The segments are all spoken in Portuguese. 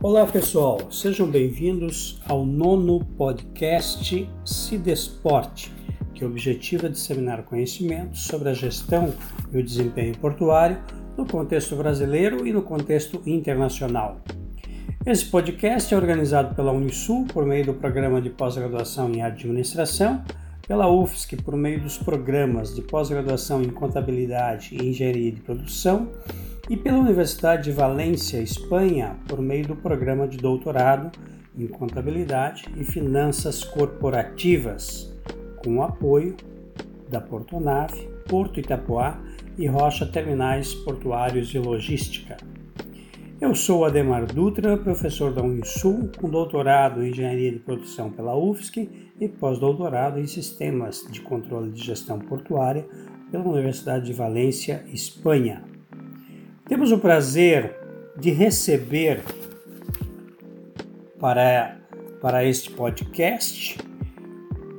Olá pessoal, sejam bem-vindos ao nono podcast Cidesporte, que objetiva disseminar conhecimentos sobre a gestão e o desempenho portuário no contexto brasileiro e no contexto internacional. Esse podcast é organizado pela Unisul por meio do programa de pós-graduação em administração, pela UFSC por meio dos programas de pós-graduação em contabilidade e engenharia de produção e pela Universidade de Valência, Espanha, por meio do programa de doutorado em Contabilidade e Finanças Corporativas, com o apoio da Portonave, Porto Itapoá e Rocha Terminais Portuários e Logística. Eu sou Ademar Dutra, professor da Unisul, com doutorado em Engenharia de Produção pela UFSC e pós-doutorado em Sistemas de Controle de Gestão Portuária pela Universidade de Valência, Espanha. Temos o prazer de receber para, para este podcast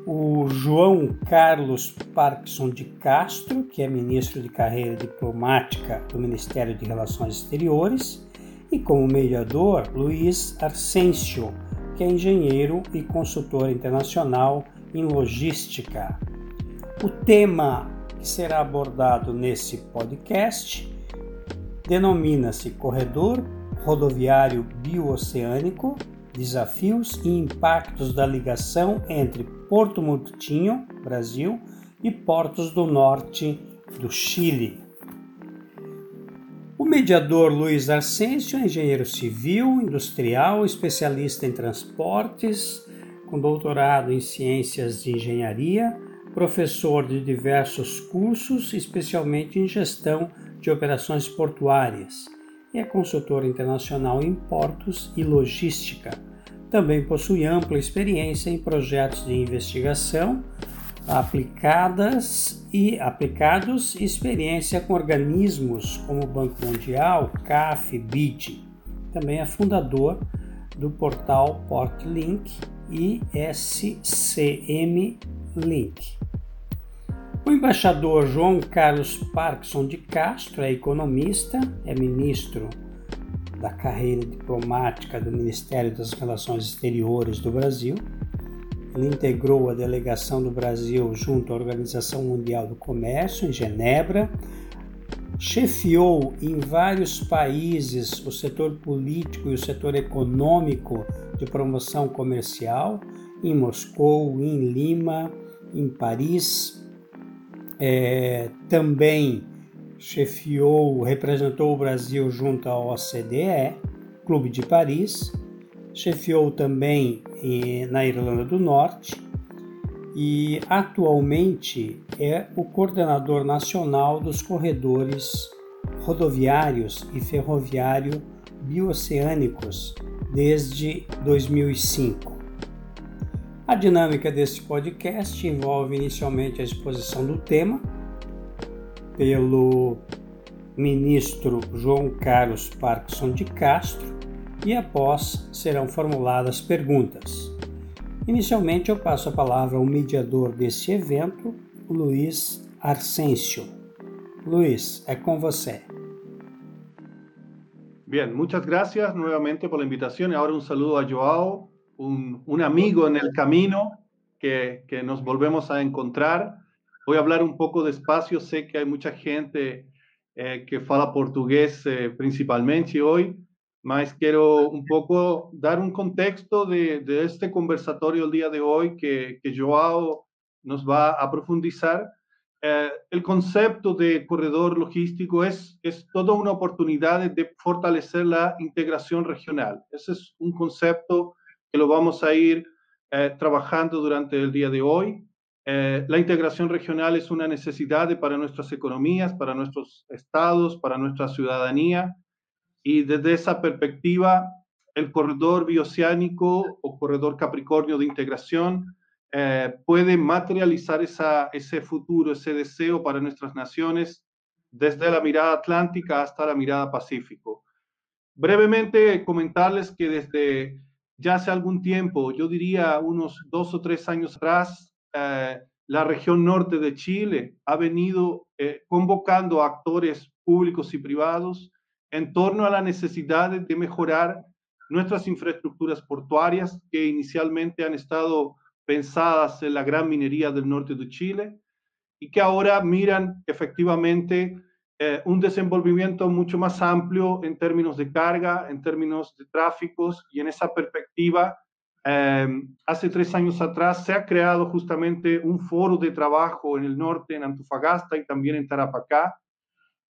o João Carlos Parkinson de Castro, que é ministro de Carreira Diplomática do Ministério de Relações Exteriores, e como mediador, Luiz Arcêncio, que é engenheiro e consultor internacional em logística. O tema que será abordado nesse podcast denomina-se Corredor Rodoviário Bioceânico Desafios e Impactos da Ligação entre Porto Murtinho, Brasil, e portos do norte do Chile. O mediador Luiz Arcêncio é engenheiro civil, industrial, especialista em transportes, com doutorado em ciências de engenharia, professor de diversos cursos, especialmente em gestão de operações portuárias e é consultor internacional em portos e logística. Também possui ampla experiência em projetos de investigação aplicadas e aplicados experiência com organismos como o Banco Mundial, CAF, BID. Também é fundador do portal Portlink e SCM Link. O embaixador João Carlos Parkson de Castro é economista, é ministro da carreira diplomática do Ministério das Relações Exteriores do Brasil. Ele integrou a delegação do Brasil junto à Organização Mundial do Comércio, em Genebra, chefiou em vários países o setor político e o setor econômico de promoção comercial, em Moscou, em Lima, em Paris, é, também chefiou, representou o Brasil junto à OCDE, Clube de Paris, chefiou também eh, na Irlanda do Norte e atualmente é o coordenador nacional dos corredores rodoviários e ferroviário bioceânicos desde 2005. A dinâmica deste podcast envolve inicialmente a exposição do tema pelo ministro João Carlos Parkinson de Castro e após serão formuladas perguntas. Inicialmente eu passo a palavra ao mediador deste evento, Luiz Arcêncio. Luiz, é com você. Bien, muchas gracias nuevamente por la invitación y ahora un saludo a Joao un, amigo en el camino que, nos volvemos a encontrar. Voy a hablar un poco despacio, sé que hay mucha gente eh, que fala portugués eh, principalmente hoy, mas quiero un poco dar un contexto de, este conversatorio el día de hoy que, que Joao nos va a profundizar. Eh, el concepto de corredor logístico es, es toda una oportunidad de fortalecer la integración regional. Ese es un concepto que lo vamos a ir eh, trabajando durante el día de hoy. Eh, la integración regional es una necesidad para nuestras economías, para nuestros estados, para nuestra ciudadanía. Y desde esa perspectiva, el corredor bioceánico o corredor Capricornio de integración eh, puede materializar esa, ese futuro, ese deseo para nuestras naciones desde la mirada atlántica hasta la mirada pacífico. Brevemente comentarles que desde ya hace algún tiempo, yo diría unos dos o tres años atrás, eh, la región norte de Chile ha venido eh, convocando a actores públicos y privados en torno a la necesidad de mejorar nuestras infraestructuras portuarias que inicialmente han estado pensadas en la gran minería del norte de Chile y que ahora miran efectivamente eh, un desenvolvimiento mucho más amplio en términos de carga, en términos de tráficos y en esa perspectiva, eh, hace tres años atrás se ha creado justamente un foro de trabajo en el norte, en Antofagasta y también en Tarapacá,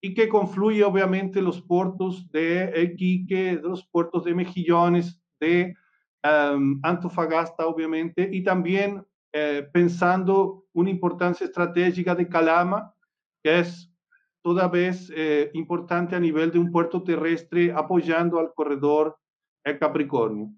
y que confluye obviamente los puertos de Iquique, de los puertos de Mejillones, de um, Antofagasta obviamente, y también eh, pensando una importancia estratégica de Calama, que es toda vez eh, importante a nivel de un puerto terrestre apoyando al corredor el Capricornio.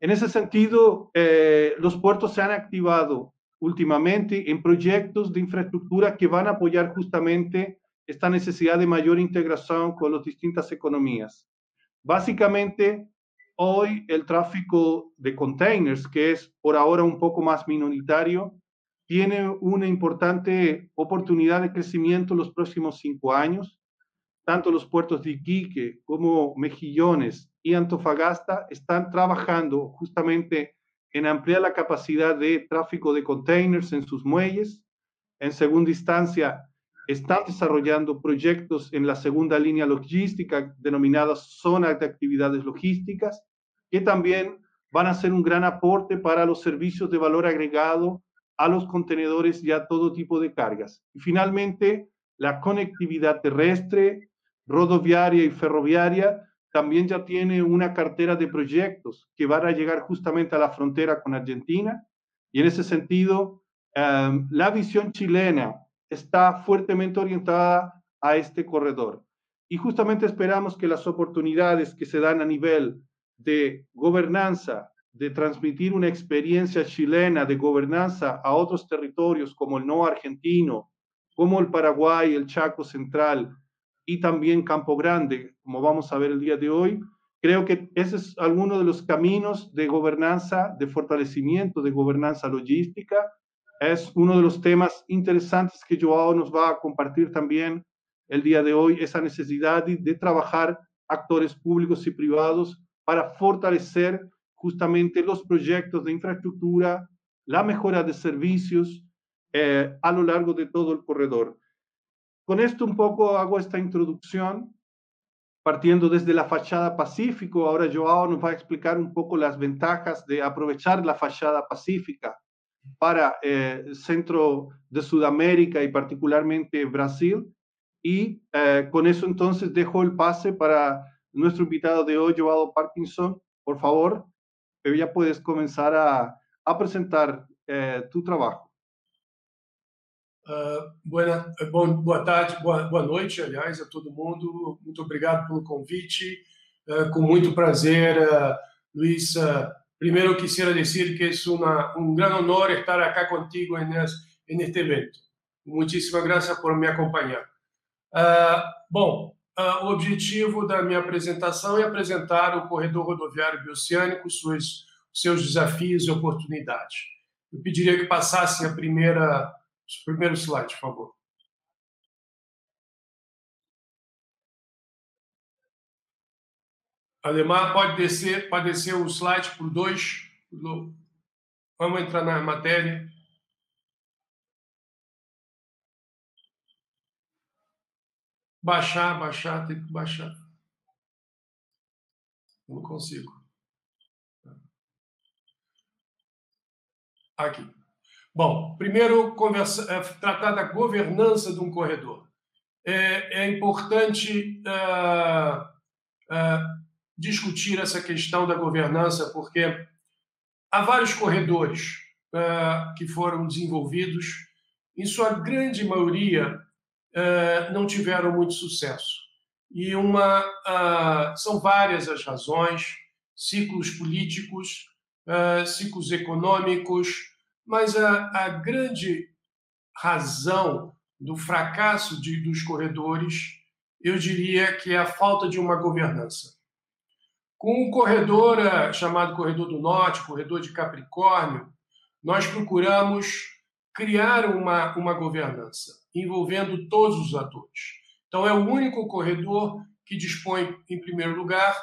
En ese sentido, eh, los puertos se han activado últimamente en proyectos de infraestructura que van a apoyar justamente esta necesidad de mayor integración con las distintas economías. Básicamente, hoy el tráfico de containers, que es por ahora un poco más minoritario, tiene una importante oportunidad de crecimiento en los próximos cinco años. Tanto los puertos de Iquique como Mejillones y Antofagasta están trabajando justamente en ampliar la capacidad de tráfico de containers en sus muelles. En segunda instancia, están desarrollando proyectos en la segunda línea logística denominadas zonas de actividades logísticas, que también van a ser un gran aporte para los servicios de valor agregado a los contenedores y a todo tipo de cargas. Y finalmente, la conectividad terrestre, rodoviaria y ferroviaria también ya tiene una cartera de proyectos que van a llegar justamente a la frontera con Argentina. Y en ese sentido, eh, la visión chilena está fuertemente orientada a este corredor. Y justamente esperamos que las oportunidades que se dan a nivel de gobernanza, de transmitir una experiencia chilena de gobernanza a otros territorios como el no argentino, como el Paraguay, el Chaco Central y también Campo Grande, como vamos a ver el día de hoy, creo que ese es alguno de los caminos de gobernanza, de fortalecimiento de gobernanza logística. Es uno de los temas interesantes que Joao nos va a compartir también el día de hoy, esa necesidad de, trabajar actores públicos y privados para fortalecer justamente los proyectos de infraestructura, la mejora de servicios eh, a lo largo de todo el corredor. Con esto un poco hago esta introducción, partiendo desde la fachada Pacífico. Ahora Joao nos va a explicar un poco las ventajas de aprovechar la fachada pacífica para eh, centro de Sudamérica y particularmente Brasil. Y eh, con eso entonces dejo el pase para nuestro invitado de hoy, Joao Parkinson. Por favor, ya puedes comenzar a, a presentar eh, tu trabalho. Uh, buena, bom, boa tarde, boa, boa noite, aliás, a todo mundo. Muito obrigado pelo convite. Uh, com muito prazer, uh, Luiz, Primero quisiera decir que es una, un gran honor estar acá contigo en, en este evento. Muchísimas gracias por me acompanhar. Uh, bom, uh, o objetivo da minha apresentação é apresentar o corredor rodoviário bioceânico, suas, seus desafios e oportunidades. Eu pediria que passassem a primeira, os primeiros slides, por favor. Ademar, pode descer, pode descer o slide por dois. Vamos entrar na matéria. Baixar, baixar, tem que baixar. Não consigo. Aqui. Bom, primeiro, conversa, é, tratar da governança de um corredor. É, é importante uh, uh, discutir essa questão da governança, porque há vários corredores uh, que foram desenvolvidos, em sua grande maioria uh, não tiveram muito sucesso. E uma uh, são várias as razões, ciclos políticos, ciclos econômicos, mas a, a grande razão do fracasso de, dos corredores, eu diria que é a falta de uma governança. Com um corredor eh, chamado Corredor do Norte, Corredor de Capricórnio, nós procuramos criar uma, uma governança envolvendo todos os atores. Então, é o único corredor que dispõe, em primeiro lugar,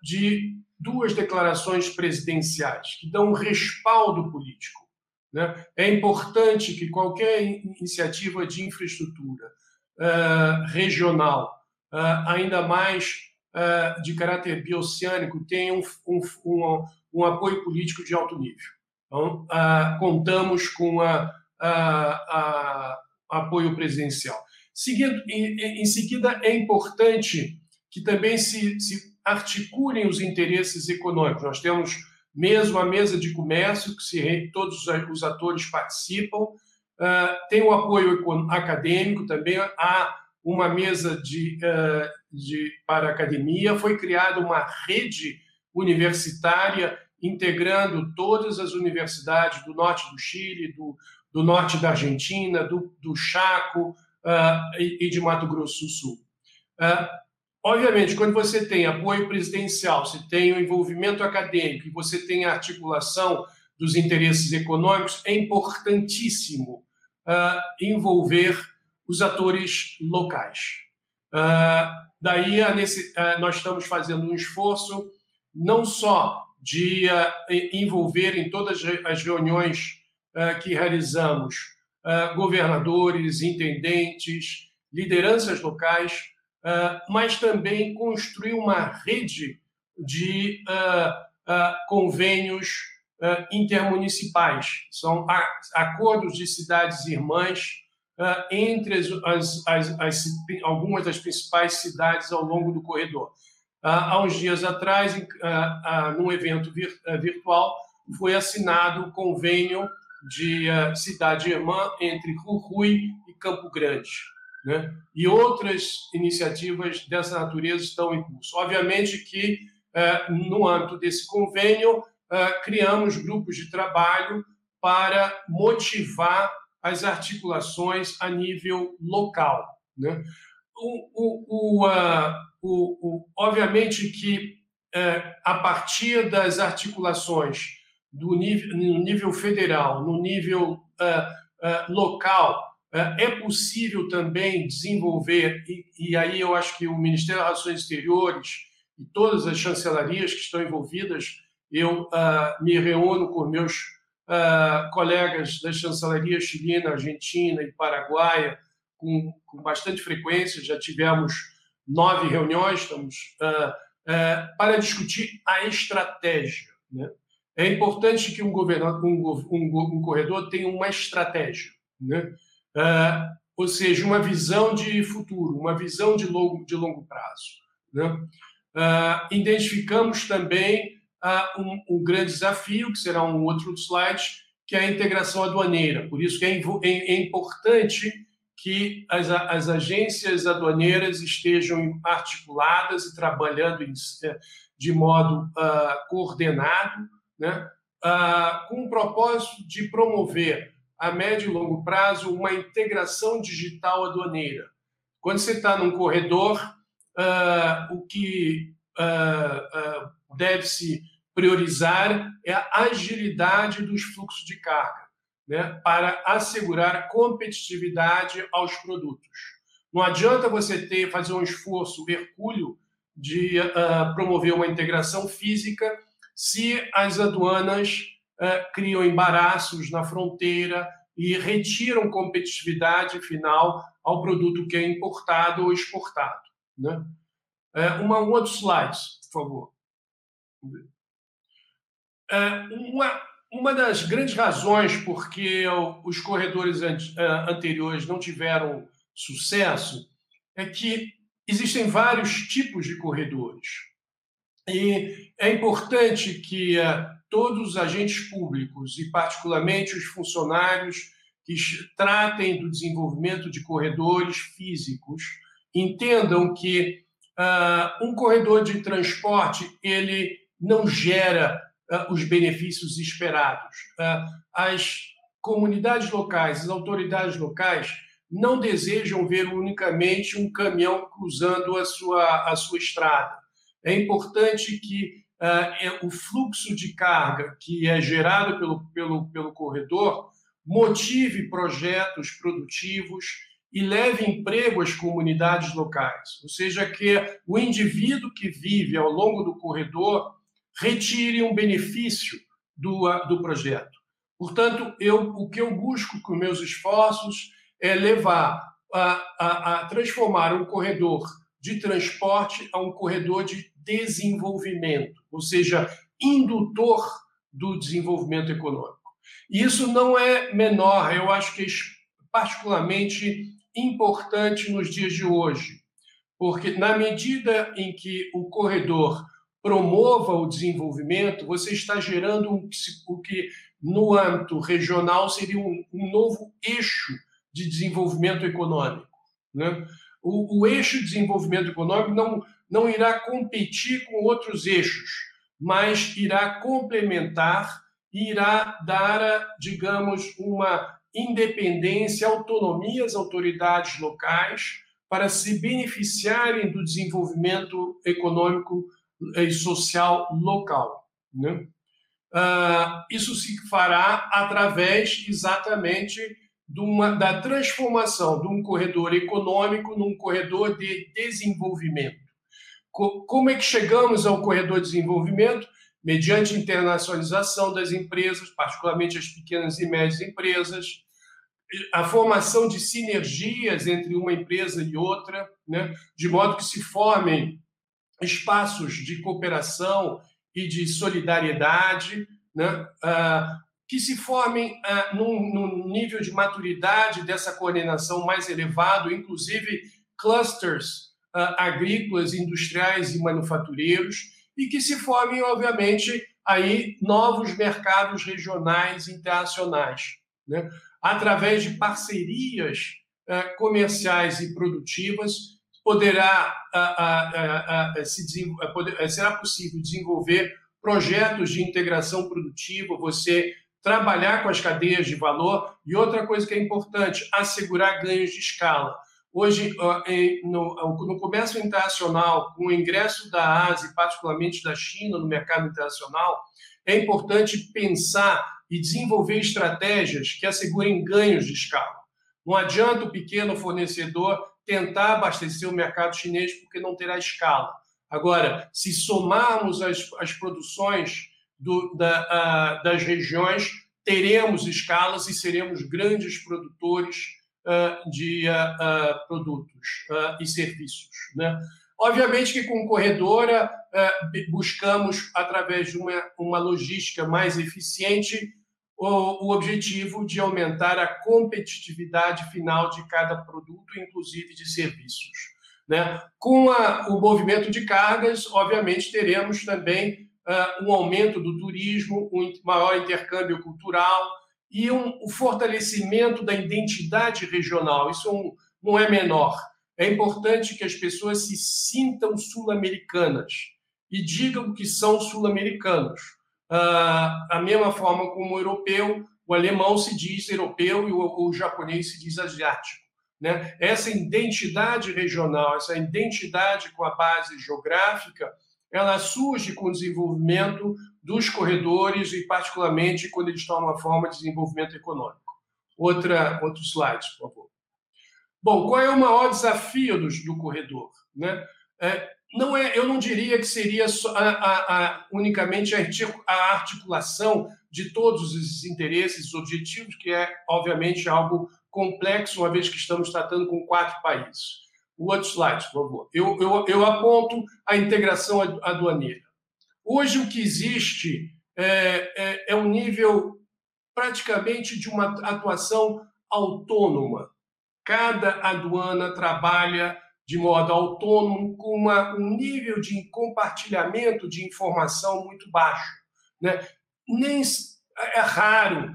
de duas declarações presidenciais que dão um respaldo político. Né? É importante que qualquer iniciativa de infraestrutura regional, ainda mais de caráter bioceânico, tenha um, um, um apoio político de alto nível. Então, contamos com a, a, a apoio presidencial. Seguindo, em, em, seguida, é importante que também se, se articulem os interesses econômicos. Nós temos mesmo a mesa de comércio, que se, todos os atores participam, uh, tem o apoio acadêmico também, há uma mesa de, uh, de, para academia, foi criada uma rede universitária integrando todas as universidades do norte do Chile, do, do norte da Argentina, do, do Chaco uh, e, e, de Mato Grosso do Sul. Uh, obviamente, quando você tem apoio presidencial, você tem o envolvimento acadêmico e você tem a articulação dos interesses econômicos, é importantíssimo uh, envolver os atores locais. daí, nesse, nós estamos fazendo um esforço não só de envolver em todas as reuniões eh, que realizamos eh, governadores, intendentes, lideranças locais, eh, mas também construir uma rede de convênios intermunicipais. São acordos de cidades irmãs entre as, as, as, algumas das principais cidades ao longo do corredor. Há uns dias atrás, num evento virtual, foi assinado o convênio de cidade irmã entre Jujuy e Campo Grande. Né? E outras iniciativas dessa natureza estão em curso. Obviamente que, no âmbito desse convênio, criamos grupos de trabalho para motivar as articulações a nível local. Né? O, o, o, obviamente que, a partir das articulações do nível, no nível federal, no nível uh, uh, local, uh, é possível também desenvolver, e, e, aí eu acho que o Ministério das Relações Exteriores e todas as chancelarias que estão envolvidas, eu me reúno com meus colegas da chancelaria chilena, argentina e paraguaia com, com bastante frequência, já tivemos nove reuniões, estamos para discutir a estratégia. Né? É importante que um, um, um, um corredor tenha uma estratégia, né? Uh, ou seja, uma visão de futuro, uma visão de longo, de longo prazo. Né? Uh, identificamos também uh, um, grande desafio, que será um outro slide, que é a integração aduaneira. Por isso que é, é, é importante que as, as, agências aduaneiras estejam articuladas e trabalhando em, de modo uh, coordenado né, ah, com o propósito de promover a médio e longo prazo uma integração digital aduaneira. Quando você está num corredor, ah, o que deve-se priorizar é a agilidade dos fluxos de carga, né, para assegurar competitividade aos produtos. Não adianta você ter fazer um esforço hercúleo de uh, promover uma integração física se as aduanas uh, criam embaraços na fronteira e retiram competitividade final ao produto que é importado ou exportado. Né? Uh, uma, um outro slide, por favor. Uh, uma, uma das grandes razões por que os corredores anteriores não tiveram sucesso é que existem vários tipos de corredores. E é importante que uh, todos os agentes públicos, e particularmente os funcionários que tratem do desenvolvimento de corredores físicos, entendam que uh, um corredor de transporte ele não gera os benefícios esperados. as comunidades locais, as autoridades locais, não desejam ver unicamente um caminhão cruzando a sua, a sua estrada é importante que uh, o fluxo de carga que é gerado pelo, pelo, pelo corredor motive projetos produtivos e leve emprego às comunidades locais, ou seja, que o indivíduo que vive ao longo do corredor retire um benefício do, do projeto. Portanto, eu, o que eu busco com meus esforços é levar a, a, a transformar um corredor de transporte a um corredor de desenvolvimento, ou seja, indutor do desenvolvimento econômico. E isso não é menor, eu acho que é particularmente importante nos dias de hoje, porque na medida em que o corredor promova o desenvolvimento, você está gerando o que no âmbito regional seria um, um novo eixo de desenvolvimento econômico. Né? O, o, eixo de desenvolvimento econômico não, não irá competir com outros eixos, mas irá complementar e irá dar, digamos, uma independência, autonomia às autoridades locais para se beneficiarem do desenvolvimento econômico e social local. Né? Uh, isso se fará através exatamente uma, da transformação de um corredor econômico num corredor de desenvolvimento. Co como é que chegamos ao corredor de desenvolvimento? Mediante internacionalização das empresas, particularmente as pequenas e médias empresas, a formação de sinergias entre uma empresa e outra, né, de modo que se formem espaços de cooperação e de solidariedade, né, uh, que se formem uh, num, num, nível de maturidade dessa coordenação mais elevado, inclusive clusters uh, agrícolas, industriais e manufatureiros, e que se formem, obviamente, aí novos mercados regionais internacionais, né? através de parcerias uh, comerciais e produtivas, poderá se, será possível desenvolver projetos de integração produtiva, você trabalhar com as cadeias de valor e outra coisa que é importante, assegurar ganhos de escala. Hoje, no comércio internacional, com o ingresso da Ásia, particularmente da China, no mercado internacional, é importante pensar e desenvolver estratégias que assegurem ganhos de escala. Não adianta o pequeno fornecedor tentar abastecer o mercado chinês porque não terá escala. Agora, se somarmos as, as produções do, da, a, das regiões, teremos escalas e seremos grandes produtores uh, de uh, produtos e serviços. Né? Obviamente que com corredora buscamos, através de uma, uma logística mais eficiente, o, o objetivo de aumentar a competitividade final de cada produto, inclusive de serviços. Né? Com a, o movimento de cargas, obviamente, teremos também uh, um aumento do turismo, um maior intercâmbio cultural e um, um fortalecimento da identidade regional. Isso um, não é menor. É importante que as pessoas se sintam sul-americanas e digam que são sul-americanos. Uh, a mesma forma como o europeu, o alemão se diz europeu e o, o japonês se diz asiático. Né? Essa identidade regional, essa identidade com a base geográfica, ela surge com o desenvolvimento dos corredores e, particularmente, quando eles tomam a forma de desenvolvimento econômico. Outra, outro slide, por favor. Bom, qual é o maior desafio do, do corredor? Né? É, não é, eu não diria que seria a, a, a, unicamente a articulação de todos os interesses, objetivos, que é, obviamente, algo complexo, uma vez que estamos tratando com quatro países. O outro slide, por favor. Eu, eu, eu aponto a integração aduaneira. Hoje, o que existe é, é, é um nível praticamente de uma atuação autônoma. Cada aduana trabalha de modo autônomo, com uma, um nível de compartilhamento de informação muito baixo. Né? Nem é raro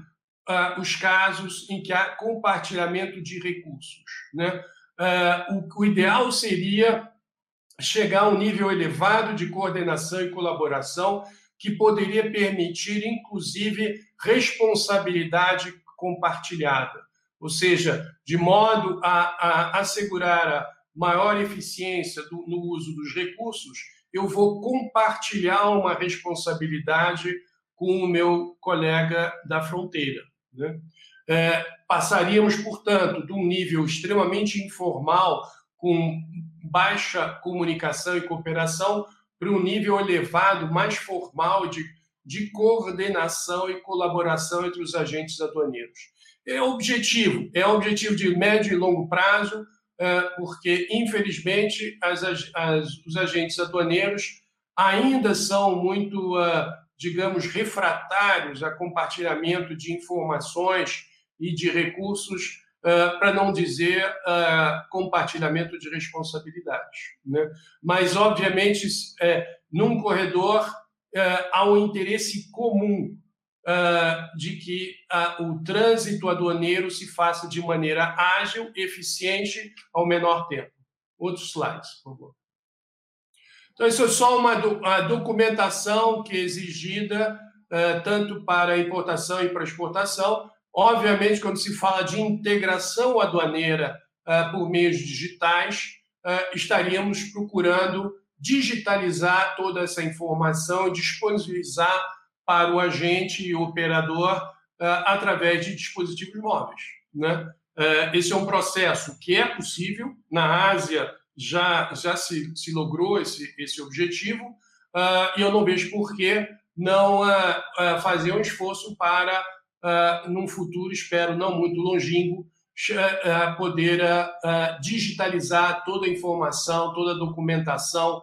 uh, os casos em que há compartilhamento de recursos. Né? uh, o, o ideal seria chegar a um nível elevado de coordenação e colaboração que poderia permitir, inclusive, responsabilidade compartilhada, ou seja, de modo a, a assegurar a maior eficiência do, no uso dos recursos, eu vou compartilhar uma responsabilidade com o meu colega da fronteira. Né? É, passaríamos, portanto, de um nível extremamente informal, com baixa comunicação e cooperação, para um nível elevado, mais formal, de, de coordenação e colaboração entre os agentes aduaneiros. É objetivo, é objetivo de médio e longo prazo, porque, infelizmente, as, as, os agentes aduaneiros ainda são muito, uh, digamos, refratários a compartilhamento de informações e de recursos, uh, para não dizer compartilhamento de responsabilidades. Né? Mas, obviamente, é, num corredor há um interesse comum de que o trânsito aduaneiro se faça de maneira ágil, eficiente, ao menor tempo. Outros slides, por favor. Então, isso é só uma, documentação que é exigida uh, tanto para importação e para exportação. Obviamente, quando se fala de integração aduaneira uh, por meios digitais, uh, estaríamos procurando digitalizar toda essa informação disponibilizar para o agente e o operador através de dispositivos móveis. Né? esse é um processo que é possível. Na Ásia, já, já se, se logrou esse, esse objetivo uh, e eu não vejo por que não fazer um esforço para, num futuro, espero não muito longínquo, poder digitalizar toda a informação, toda a documentação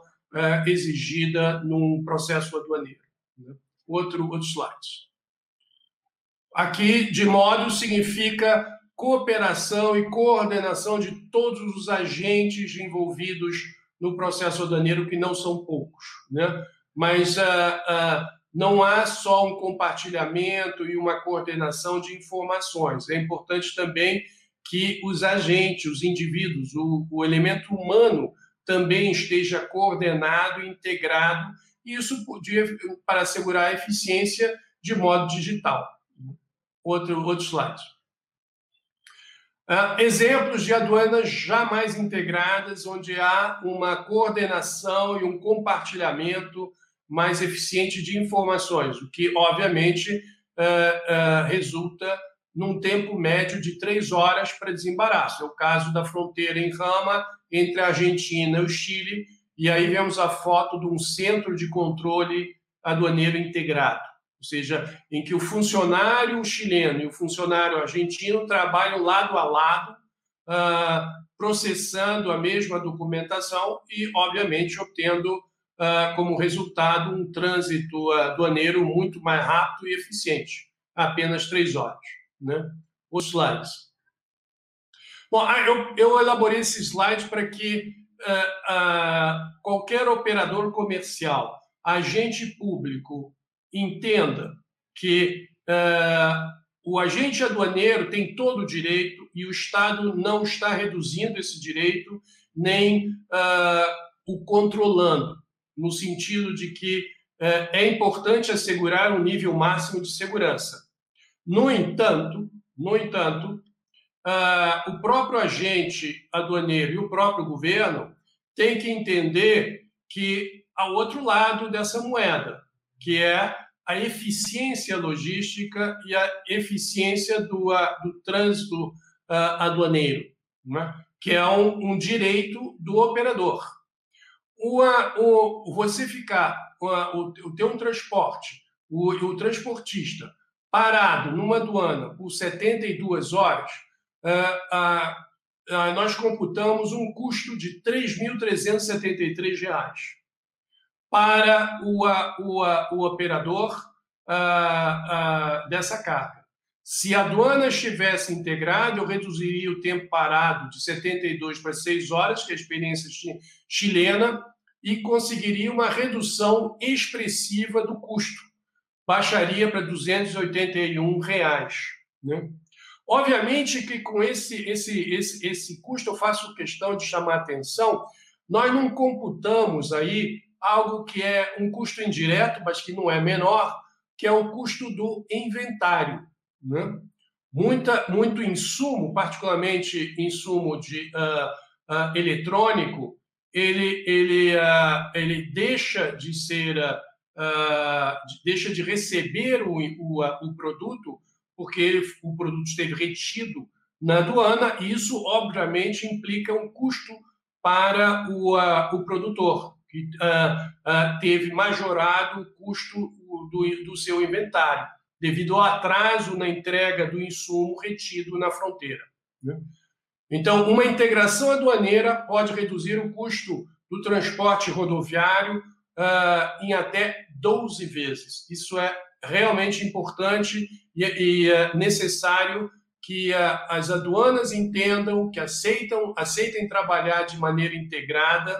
exigida num processo aduaneiro. Outro, outro slide. Aqui, de modo, significa cooperação e coordenação de todos os agentes envolvidos no processo aduaneiro, que não são poucos. Né? Mas uh, uh, não há só um compartilhamento e uma coordenação de informações. É importante também que os agentes, os indivíduos, o, o elemento humano também esteja coordenado e isso podia, para assegurar a eficiência de modo digital. Outro, outro slide. Uh, exemplos de aduanas jamais integradas, onde há uma coordenação e um compartilhamento mais eficiente de informações, o que, obviamente, uh, uh, resulta num tempo médio de três horas para desembaraço. É o caso da fronteira em Rama entre a Argentina e o Chile, e aí vemos a foto de um centro de controle aduaneiro integrado ou seja, em que o funcionário chileno e o funcionário argentino trabalham lado a lado, uh, processando a mesma documentação e, obviamente, obtendo uh, como resultado um trânsito aduaneiro muito mais rápido e eficiente, apenas três horas. Né? Os slides. Bom, ah, eu, eu elaborei esse slide para que qualquer operador comercial, agente público entenda que uh, o agente aduaneiro tem todo o direito e o Estado não está reduzindo esse direito nem uh, o controlando, no sentido de que é importante assegurar um nível máximo de segurança. No entanto, no entanto, o próprio agente aduaneiro e o próprio governo têm que entender que há outro lado dessa moeda, que é a eficiência logística e a eficiência do, do trânsito uh, aduaneiro, né? que é um, um, direito do operador. O, o, você ficar, o, o ter um transporte, o, o transportista parado numa aduana por 72 horas, nós computamos um custo de R$ 3.373 para o, o, o operador dessa carga. Se a aduana estivesse integrada, eu reduziria o tempo parado de 72 para 6 horas, que é a experiência chilena, e conseguiria uma redução expressiva do custo. Baixaria para 281 reais, né? Obviamente que com esse, esse, esse, esse custo, eu faço questão de chamar a atenção, nós não computamos aí algo que é um custo indireto, mas que não é menor, que é o custo do inventário. Né? Muita, muito insumo, particularmente insumo de uh, uh, eletrônico, ele, ele, uh, ele deixa de ser, deixa de receber o, o, o produto porque o produto esteve retido na aduana, e isso, obviamente, implica um custo para o, uh, o produtor, que uh, teve majorado o custo do, do seu inventário, devido ao atraso na entrega do insumo retido na fronteira. Né? Então, uma integração aduaneira pode reduzir o custo do transporte rodoviário uh, em até 12 vezes. Isso é realmente importante e, e é necessário que uh, as aduanas entendam, que aceitam, aceitem trabalhar de maneira integrada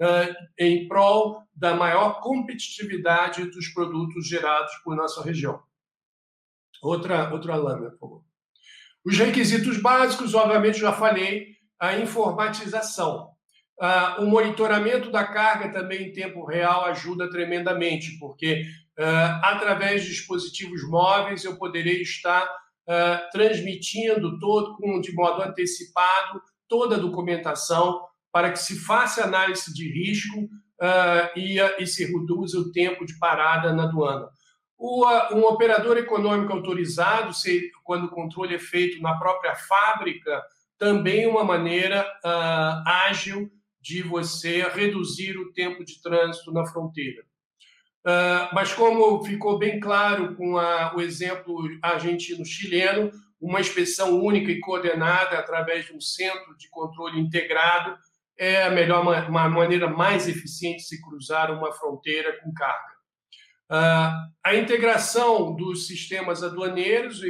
uh, em prol da maior competitividade dos produtos gerados por nossa região. Outra, outra lâmina, por favor. Os requisitos básicos, obviamente, já falei, a informatização. Uh, o monitoramento da carga também em tempo real ajuda tremendamente, porque através de dispositivos móveis eu poderei estar uh, transmitindo todo, de modo antecipado toda a documentação para que se faça análise de risco e, e se reduza o tempo de parada na aduana. O, um operador econômico autorizado, se, quando o controle é feito na própria fábrica, também é uma maneira uh, ágil de você reduzir o tempo de trânsito na fronteira. Uh, mas, como ficou bem claro com a, o exemplo argentino-chileno, uma inspeção única e coordenada através de um centro de controle integrado é a melhor uma maneira mais eficiente de se cruzar uma fronteira com carga. Uh, a integração dos sistemas aduaneiros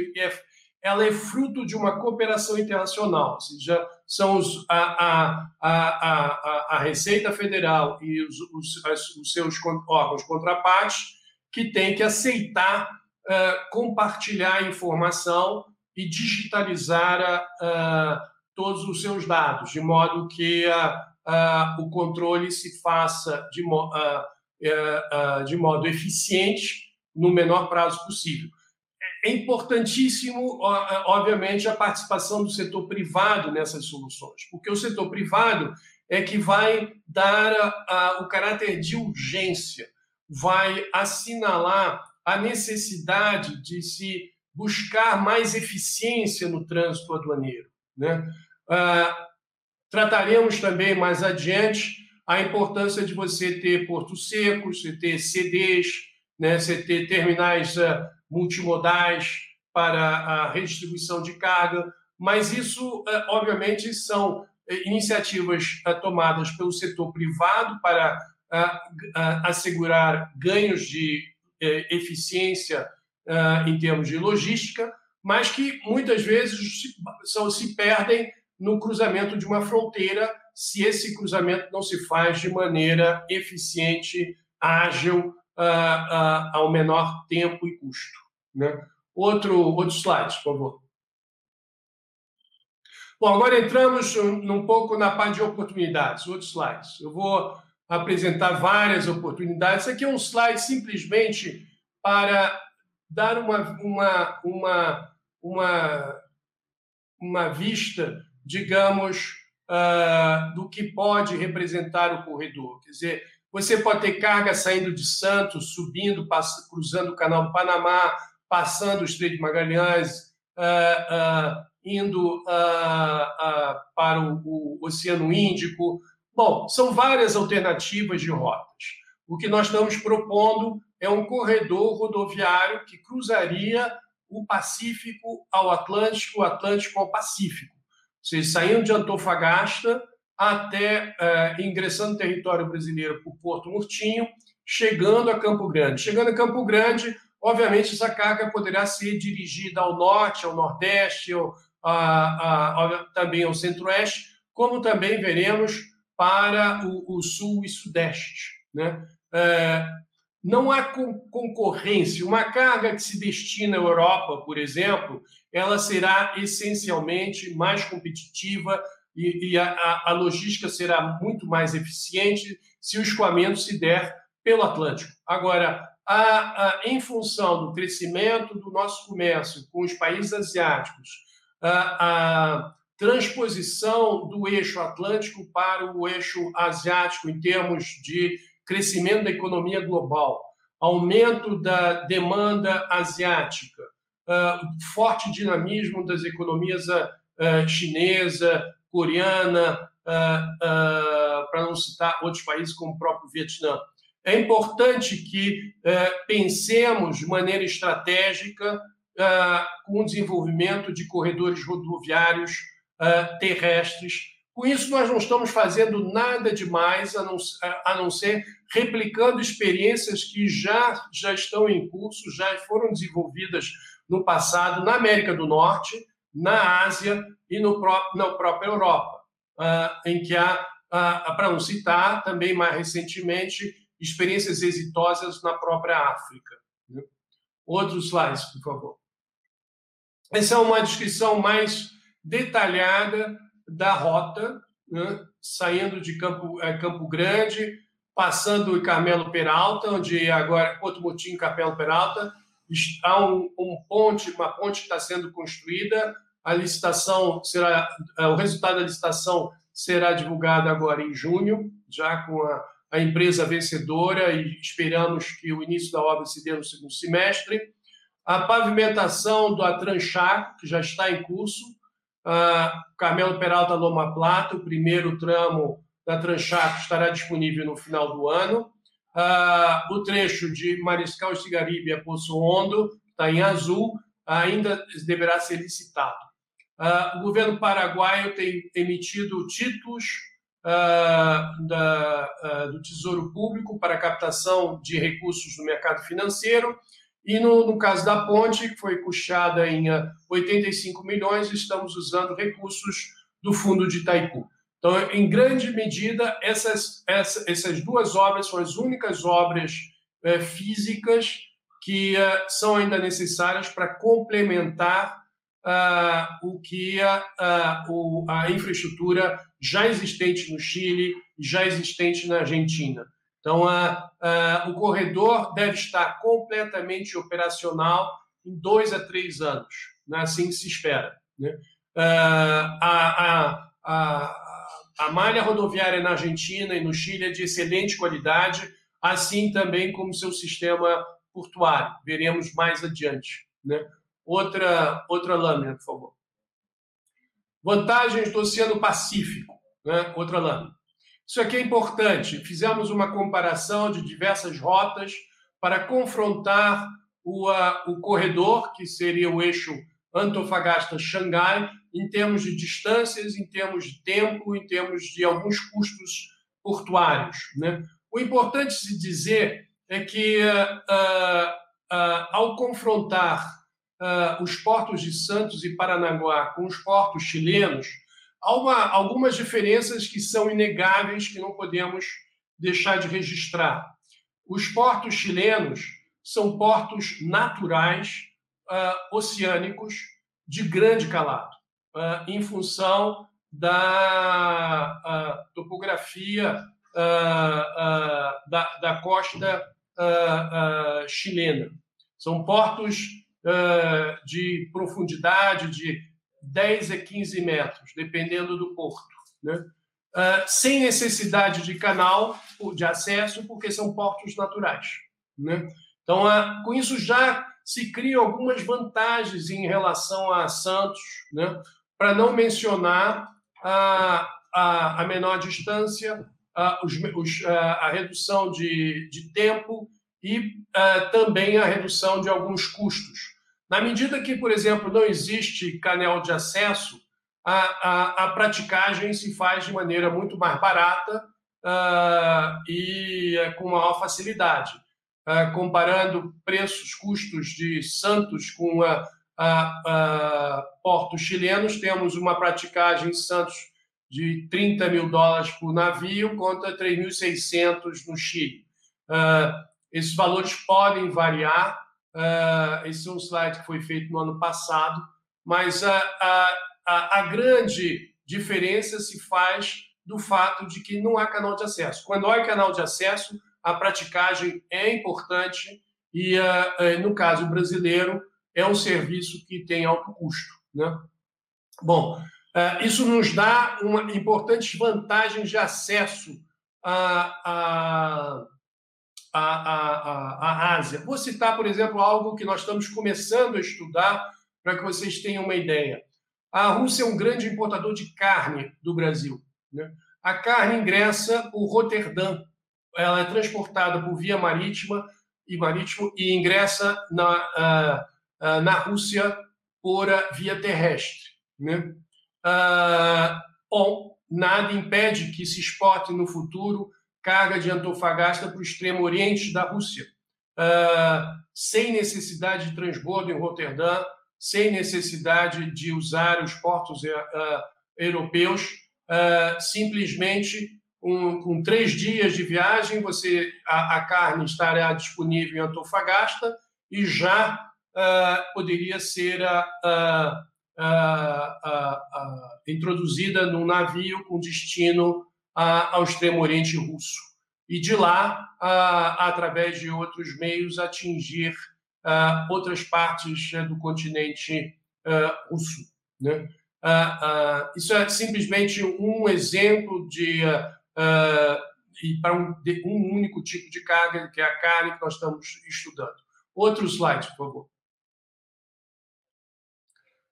ela é fruto de uma cooperação internacional, ou seja, são os, a, a, a, a, Receita Federal e os, os, os seus órgãos contrapartes que têm que aceitar uh, compartilhar informação e digitalizar todos os seus dados, de modo que o controle se faça de é, de modo eficiente no menor prazo possível. É importantíssimo, obviamente, a participação do setor privado nessas soluções, porque o setor privado é que vai dar o caráter de urgência, vai assinalar a necessidade de se buscar mais eficiência no trânsito aduaneiro. Né? Ah, trataremos também mais adiante a importância de você ter portos secos, você ter CDs, né, você ter terminais uh, multimodais para a redistribuição de carga, mas isso, uh, obviamente, são uh, iniciativas tomadas pelo setor privado para assegurar ganhos de eficiência em termos de logística, mas que muitas vezes são, se perdem no cruzamento de uma fronteira se esse cruzamento não se faz de maneira eficiente, ágil, ao menor tempo e custo. Né? Outro, outro slide, por favor. Bom, agora entramos um pouco na parte de oportunidades. Outros slides. Eu vou apresentar várias oportunidades. Aqui é um slide simplesmente para dar uma, uma, uma, uma, uma vista, digamos, uh, do que pode representar o corredor. Quer dizer, você pode ter carga saindo de Santos, subindo, cruzando o Canal do Panamá, passando o Estreito de Magalhães, uh, uh, indo para o, o Oceano Índico. Bom, são várias alternativas de rotas. O que nós estamos propondo é um corredor rodoviário que cruzaria o Pacífico ao Atlântico, o Atlântico ao Pacífico. Vocês saíam de Antofagasta até uh, ingressando no território brasileiro por Porto Murtinho, chegando a Campo Grande. Chegando a Campo Grande, obviamente, essa carga poderá ser dirigida ao norte, ao nordeste, a, também ao centro-oeste, como também veremos para o, o sul e sudeste. Né? É, não há concorrência. Uma carga que se destina à Europa, por exemplo, ela será essencialmente mais competitiva e, e a, a, logística será muito mais eficiente se o escoamento se der pelo Atlântico. Agora, a, em função do crescimento do nosso comércio com os países asiáticos, a, transposição do eixo Atlântico para o eixo asiático em termos de crescimento da economia global, aumento da demanda asiática, forte dinamismo das economias chinesa, coreana, para não citar outros países como o próprio Vietnã. É importante que pensemos de maneira estratégica com o desenvolvimento de corredores rodoviários terrestres com isso, nós não estamos fazendo nada demais a não, a não ser replicando experiências que já, já estão em curso, já foram desenvolvidas no passado na América do Norte, na Ásia e no próprio, na própria Europa, uh, em que há, uh, para não citar, também mais recentemente, experiências exitosas na própria África. Outros slides, por favor. Essa é uma descrição mais detalhada da rota, né? saindo de Campo, é, Campo Grande, passando em Carmelo Peralta, onde agora outro motim Carmelo Peralta, há um, um, ponte, uma ponte que está sendo construída. A licitação será, é, o resultado da licitação será divulgado agora em junho, já com a, a empresa vencedora e esperamos que o início da obra se dê no segundo semestre. A pavimentação do Atranchaco, que já está em curso, Uh, Carmelo Peralta Loma Plata, o primeiro tramo da Tranchaco estará disponível no final do ano. Uh, o trecho de Mariscal Cigaribe a Poço Hondo, está em azul, ainda deverá ser licitado. Uh, o governo paraguaio tem emitido títulos da, do Tesouro Público para captação de recursos no mercado financeiro e no, no, caso da ponte, que foi custeada em 85 ah, milhões, estamos usando recursos do fundo de Itaipu. Então, em grande medida, essas, essa, essas duas obras são as únicas obras é, físicas que é, são ainda necessárias para complementar uh, o que a, o, a infraestrutura já existente no Chile, já existente na Argentina. Então, a, a, o corredor deve estar completamente operacional em dois a três anos, né? assim se espera. Né? Uh, a, a, a, malha rodoviária na Argentina e no Chile é de excelente qualidade, assim também como seu sistema portuário. Veremos mais adiante. Né? Outra, outra lâmina, por favor. Vantagens do Oceano Pacífico. Né? Outra lâmina. Isso aqui é importante. Fizemos uma comparação de diversas rotas para confrontar o, uh, o corredor, que seria o eixo Antofagasta-Xangai, em termos de distâncias, em termos de tempo, em termos de alguns custos portuários. Né? O importante se dizer é que, uh, uh, ao confrontar os portos de Santos e Paranaguá com os portos chilenos, há uma, algumas diferenças que são inegáveis que não podemos deixar de registrar. Os portos chilenos são portos naturais, uh, oceânicos, de grande calado, uh, em função da uh, topografia da, da, costa chilena. São portos de profundidade de 10 a 15 metros, dependendo do porto. Né? Sem necessidade de canal de acesso, porque são portos naturais. Né? Então, com isso já se criam algumas vantagens em relação a Santos, né? para não mencionar a, a, a menor distância, a, os, os, a redução de, de tempo e também a redução de alguns custos. Na medida que, por exemplo, não existe canal de acesso, a, a, a praticagem se faz de maneira muito mais barata uh, e uh, com maior facilidade. Uh, comparando preços, custos de Santos com portos chilenos, temos uma praticagem em Santos de 30 mil dólares por navio contra 3.600 no Chile. esses valores podem variar, Uh, esse é um slide que foi feito no ano passado, mas a, a, a, grande diferença se faz do fato de que não há canal de acesso. Quando há canal de acesso, a praticagem é importante e, uh, no caso brasileiro, é um serviço que tem alto custo. Né? Bom, uh, isso nos dá uma, importantes vantagens de acesso a, a, a, a, a, Ásia. Vou citar, por exemplo, algo que nós estamos começando a estudar para que vocês tenham uma ideia. A Rússia é um grande importador de carne do Brasil. Né? A carne ingressa por Roterdã, ela é transportada por via marítima e marítimo e ingressa na, uh, uh, na Rússia por via terrestre. Né? Uh, bom, nada impede que se exporte no futuro carga de Antofagasta para o extremo oriente da Rússia, sem necessidade de transbordo em Roterdã, sem necessidade de usar os portos europeus, simplesmente um, com três dias de viagem, você a, a, carne estará disponível em Antofagasta e já uh, poderia ser uh, uh, introduzida num navio com destino ao extremo oriente russo. E de lá, através de outros meios, atingir outras partes né, do continente russo. Né? isso é simplesmente um exemplo de uh, e para um, um, único tipo de carga, que é a carne que nós estamos estudando. Outro slide, por favor.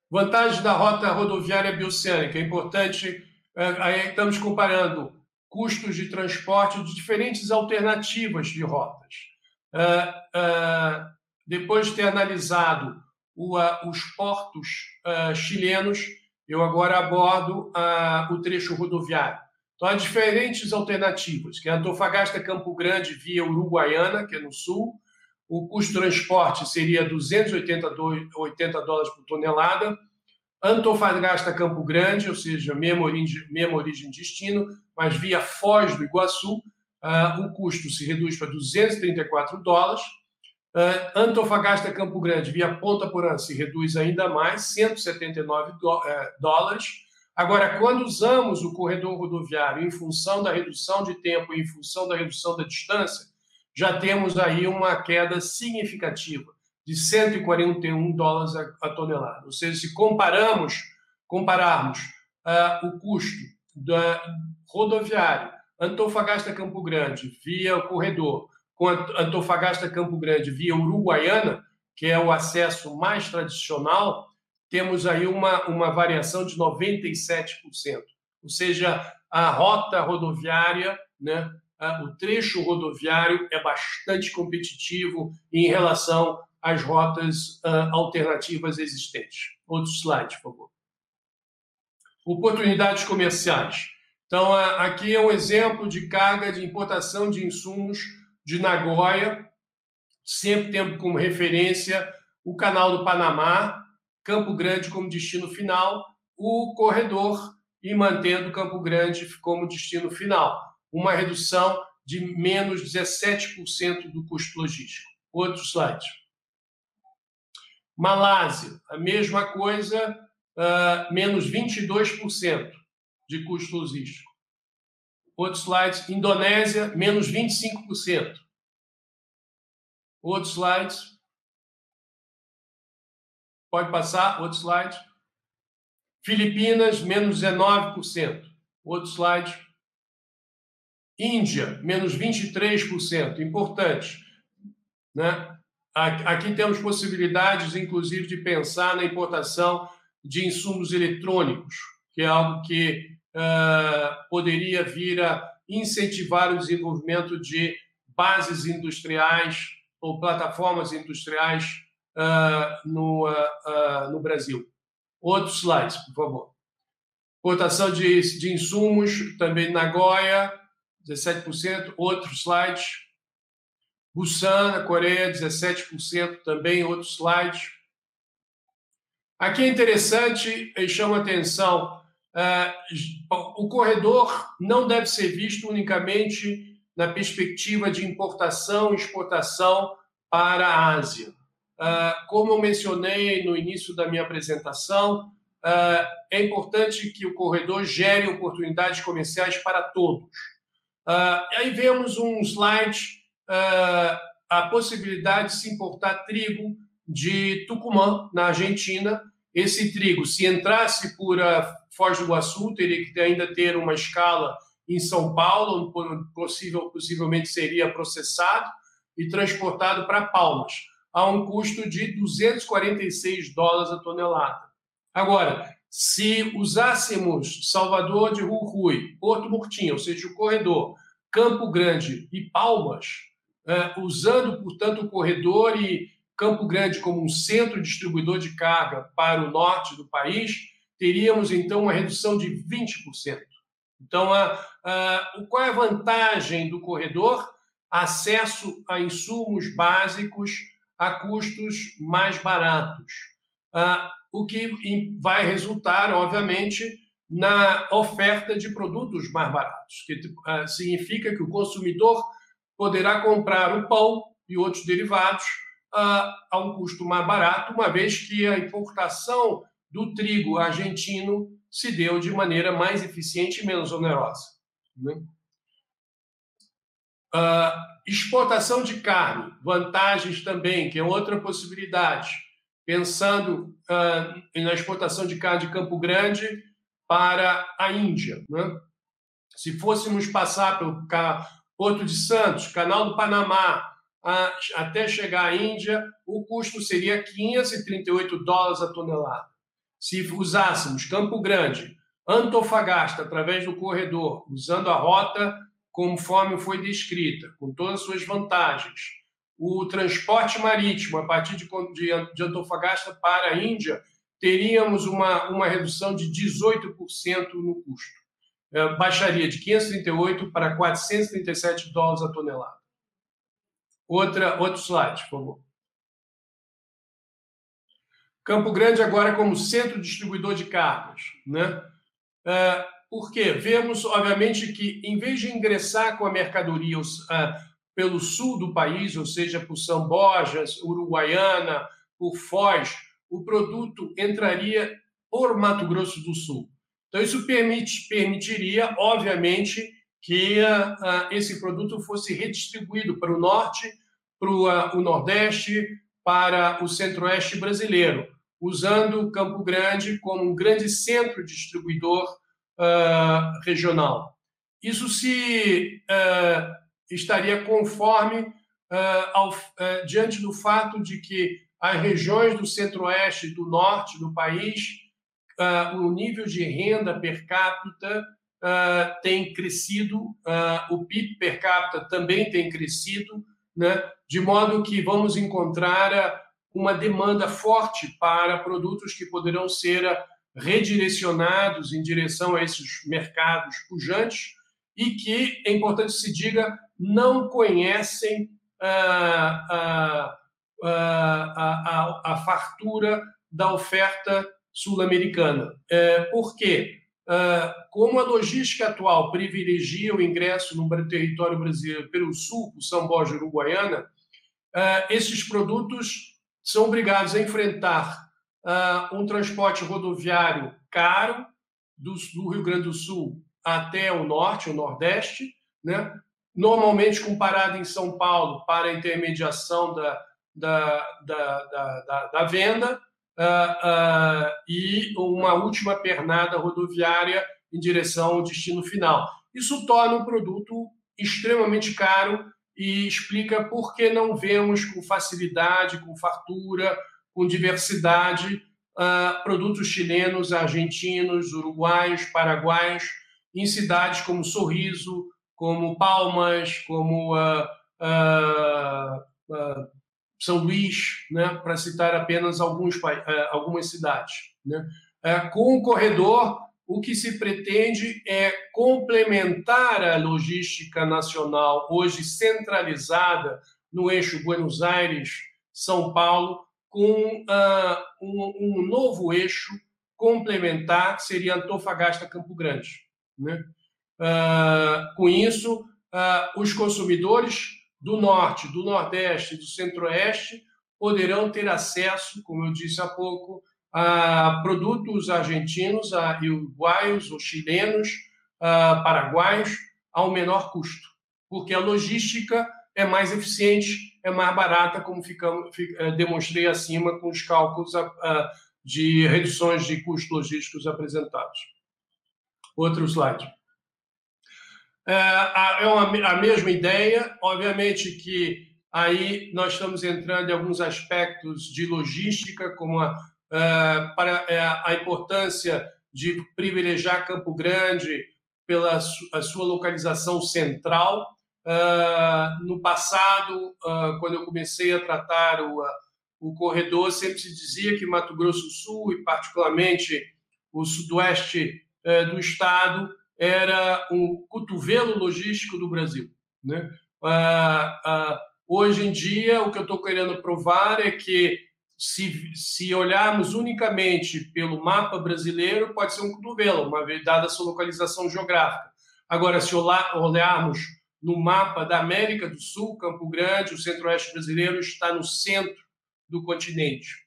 Vantagem da rota rodoviária bioceânica. É importante, aí estamos comparando custos de transporte de diferentes alternativas de rotas. Uh, depois de ter analisado os portos chilenos, eu agora abordo o trecho rodoviário. Então, há diferentes alternativas, que é Antofagasta Campo Grande via Uruguaiana, que é no sul. O custo de transporte seria 280 dólares por tonelada. Antofagasta Campo Grande, ou seja, mesma origem, mesma origem de destino, mas via Foz do Iguaçu, uh, o custo se reduz para 234 dólares. Uh, Antofagasta Campo Grande via Ponta Porã se reduz ainda mais, 179 eh, dólares. Agora, quando usamos o corredor rodoviário em função da redução de tempo e em função da redução da distância, já temos aí uma queda significativa de 141 dólares a, tonelada. Ou seja, se comparamos, compararmos uh, o custo da rodoviário Antofagasta Campo Grande via corredor com Antofagasta Campo Grande via Uruguaiana, que é o acesso mais tradicional, temos aí uma, uma variação de 97%. Ou seja, a rota rodoviária, né, o trecho rodoviário é bastante competitivo em relação às rotas uh, alternativas existentes. Outro slide, por favor. Oportunidades comerciais. Então, aqui é um exemplo de carga de importação de insumos de Nagoya, sempre tendo como referência o Canal do Panamá, Campo Grande como destino final, o corredor e mantendo Campo Grande como destino final. Uma redução de menos 17% do custo logístico. Outro slide. Malásia, a mesma coisa, uh, menos 22% de custo logístico. Outro slide. Indonésia, menos 25%. Outro slide. Pode passar, outro slide. Filipinas, menos 19%. Outro slide. Índia, menos 23%. Importante. Né? Aqui temos possibilidades, inclusive, de pensar na importação de insumos eletrônicos, que é algo que uh, poderia vir a incentivar o desenvolvimento de bases industriais ou plataformas industriais uh, no, uh, no Brasil. Outros slides, por favor. Cotação de, de insumos, também Nagoya, 17%. Outros slides. Busan, na Coreia, 17%, também outros slides. Aqui é interessante e chama atenção, uh, o corredor não deve ser visto unicamente na perspectiva de importação e exportação para a Ásia. Ah, como eu mencionei no início da minha apresentação, ah, é importante que o corredor gere oportunidades comerciais para todos. Aí vemos um slide, a possibilidade de se importar trigo de Tucumã, na Argentina. Esse trigo, se entrasse por Foz do Iguaçu, teria que ainda ter uma escala em São Paulo, possível, possivelmente seria processado, e transportado para Palmas, a um custo de 246 dólares a tonelada. Agora, se usássemos Salvador de Rui, Porto Murtinho, ou seja, o corredor Campo Grande e Palmas, usando, portanto, o corredor e Campo Grande como um centro distribuidor de carga para o norte do país, teríamos então uma redução de 20%. Então, a, qual é a vantagem do corredor? Acesso a insumos básicos a custos mais baratos, o que vai resultar, obviamente, na oferta de produtos mais baratos, que significa que o consumidor poderá comprar o pão e outros derivados a um custo mais barato, uma vez que a importação do trigo argentino se deu de maneira mais eficiente e menos onerosa. Né? Uh, exportação de carne, vantagens também, que é outra possibilidade. Pensando uh, na exportação de carne de Campo Grande para a Índia. Né? Se fôssemos passar pelo Porto de Santos, Canal do Panamá, a, até chegar à Índia, o custo seria 538 dólares a tonelada. Se usássemos Campo Grande, Antofagasta, através do corredor, usando a rota conforme foi descrita, com todas as suas vantagens, o transporte marítimo a partir de, de, de Antofagasta para a Índia, teríamos uma, uma redução de 18% no custo. É, baixaria de 538 para 437 dólares a tonelada. Outra, outro slide, por favor. Campo Grande agora como centro distribuidor de cargas. Né? É, por quê? Vemos, obviamente, que em vez de ingressar com a mercadoria é, pelo sul do país, ou seja, por São Borjas, Uruguaiana, por Foz, o produto entraria por Mato Grosso do Sul. Então, isso permite, permitiria, obviamente, que uh, esse produto fosse redistribuído para o norte, para o, uh, o nordeste, para o centro-oeste brasileiro usando Campo Grande como um grande centro distribuidor uh, regional. Isso se estaria conforme ao, diante do fato de que as regiões do centro-oeste e do norte do país, o nível de renda per capita tem crescido, o PIB per capita também tem crescido, né? de modo que vamos encontrar uma demanda forte para produtos que poderão ser redirecionados em direção a esses mercados pujantes e que, é importante se diga, não conhecem a, a, a, a fartura da oferta sul-americana. É, por quê? como a logística atual privilegia o ingresso no território brasileiro pelo sul, por São Borja Uruguaiana, esses produtos são obrigados a enfrentar uh, um transporte rodoviário caro do, do, Rio Grande do Sul até o norte, o nordeste, né? normalmente com parada em São Paulo para intermediação da, da, da, da, da venda uh, uh, e uma última pernada rodoviária em direção ao destino final. Isso torna um produto extremamente caro e explica por que não vemos com facilidade, com fartura, com diversidade, uh, produtos chilenos, argentinos, uruguaios, paraguaios, em cidades como Sorriso, como Palmas, como São Luís, né, para citar apenas alguns, algumas cidades. Né? com o corredor o que se pretende é complementar a logística nacional, hoje centralizada no eixo Buenos Aires-São Paulo, com uh, um, um, novo eixo complementar, que seria Antofagasta-Campo Grande. Né? Uh, com isso, uh, os consumidores do Norte, do Nordeste e do Centro-Oeste poderão ter acesso, como eu disse há pouco, a produtos argentinos, a uruguaios ou chilenos, a paraguaios, ao menor custo, porque a logística é mais eficiente, é mais barata, como ficamos, eh, demonstrei acima com os cálculos de reduções de custos logísticos apresentados. Outro slide. É, é a mesma ideia, obviamente que Aí nós estamos entrando em alguns aspectos de logística, como a, uh, para, a importância de privilegiar Campo Grande pela a sua localização central. No passado, quando eu comecei a tratar o, o corredor, sempre se dizia que Mato Grosso do Sul, e particularmente o sudoeste do estado, era um cotovelo logístico do Brasil. Né? hoje em dia, o que eu estou querendo provar é que se, se olharmos unicamente pelo mapa brasileiro, pode ser um cotovelo, uma vez dada a sua localização geográfica. Agora, se olharmos no mapa da América do Sul, Campo Grande, o centro-oeste brasileiro está no centro do continente.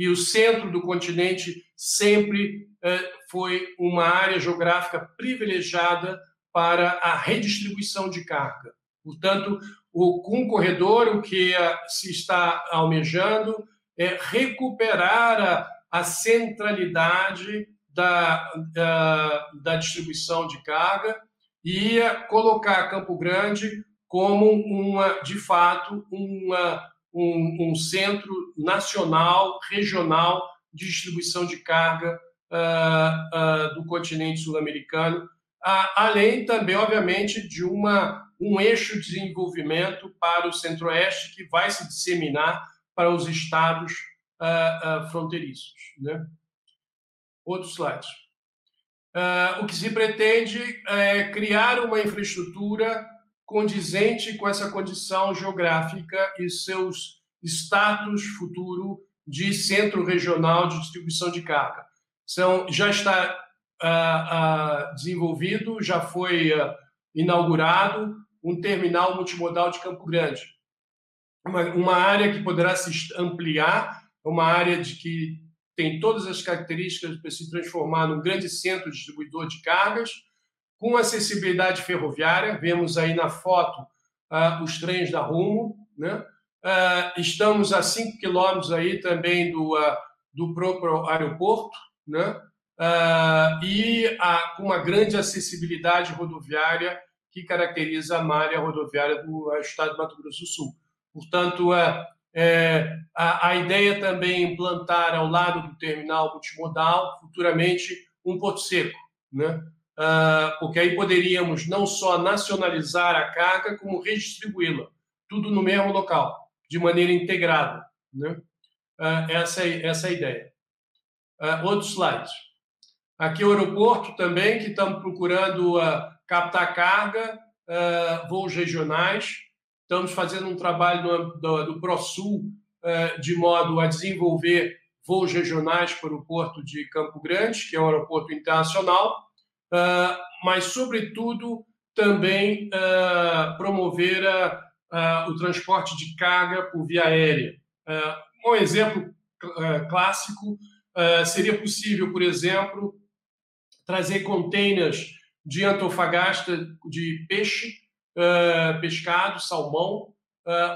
E o centro do continente sempre eh, foi uma área geográfica privilegiada para a redistribuição de carga. Portanto, o, com o corredor, o que eh, se está almejando é recuperar a, centralidade da, da, da, distribuição de carga e colocar Campo Grande como uma, de fato, uma, um, um centro nacional, regional de distribuição de carga uh, uh, do continente sul-americano, uh, além também, obviamente, de uma, um eixo de desenvolvimento para o centro-oeste que vai se disseminar para os estados fronteiriços. Né? Outro slide. Uh, o que se pretende é criar uma infraestrutura condizente com essa condição geográfica e seus status futuro de centro regional de distribuição de carga. São, já está uh, uh, desenvolvido, já foi uh, inaugurado um terminal multimodal de Campo Grande, uma, uma área que poderá se ampliar, uma área de que tem todas as características para se transformar num grande centro distribuidor de cargas, com acessibilidade ferroviária. Vemos aí na foto uh, os trens da Rumo, né? Uh, estamos a 5 quilômetros aí também do, uh, do próprio aeroporto, né? e com uma grande acessibilidade rodoviária que caracteriza a malha rodoviária do estado de Mato Grosso do Sul. Portanto, é, a, a, ideia também é implantar ao lado do terminal multimodal, futuramente, um porto seco, né? Ah, porque aí poderíamos não só nacionalizar a carga, como redistribuí-la, tudo no mesmo local, de maneira integrada. Né? Ah, essa, essa é a ideia. Ah, outro slide. Aqui o aeroporto também, que estamos procurando captar carga, voos regionais, Estamos fazendo um trabalho do, do, do ProSul de modo a desenvolver voos regionais para o porto de Campo Grande, que é um aeroporto internacional, mas, sobretudo, também eh, promover o transporte de carga por via aérea. Um exemplo clássico seria possível, por exemplo, trazer containers de Antofagasta de peixe pescado, salmão.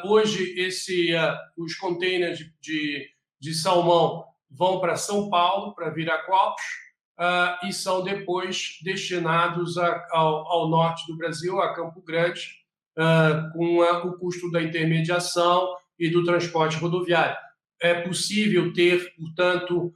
Hoje, esse, os containers de, de, de salmão vão para São Paulo, para Viracopos, uh, e são depois destinados a, ao, ao, norte do Brasil, a Campo Grande, com a, o custo da intermediação e do transporte rodoviário. É possível ter, portanto,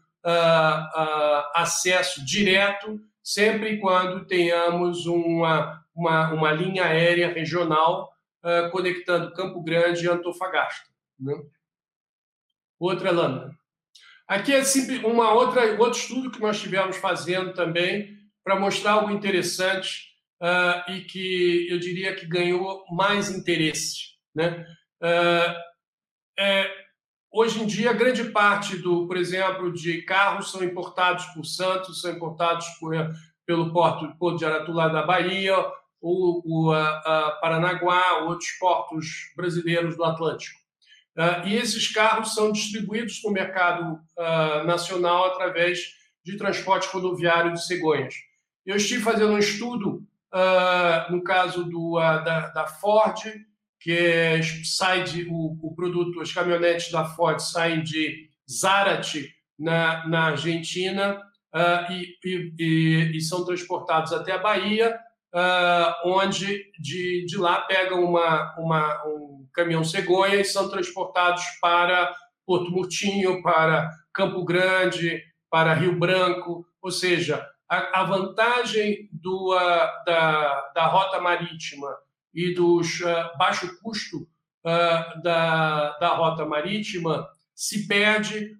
acesso direto sempre quando tenhamos uma, uma, uma linha aérea regional uh, conectando Campo Grande e Antofagasta. Né? Outra lâmina. Aqui é uma outra, outro estudo que nós estivemos fazendo também para mostrar algo interessante uh, e que eu diria que ganhou mais interesse. Né? Uh, é, hoje em dia, grande parte do, por exemplo, de carros são importados por Santos, são importados por, pelo porto, porto de Aratulá da Bahia, o, o a, a Paranaguá, outros portos brasileiros do Atlântico. Uh, e esses carros são distribuídos no mercado uh, nacional através de transporte rodoviário de cegonhas. Eu estive fazendo um estudo, uh, no caso do, da, da, Ford, que é, sai de, o, o, produto, as caminhonetes da Ford saem de Zárate, na, na Argentina, e, e, e são transportados até a Bahia, uh, onde de, de lá pegam uma, uma, um caminhão cegonha e são transportados para Porto Murtinho, para Campo Grande, para Rio Branco, ou seja, a, a vantagem do, uh, da, da rota marítima e do uh, baixo custo da, da rota marítima se perde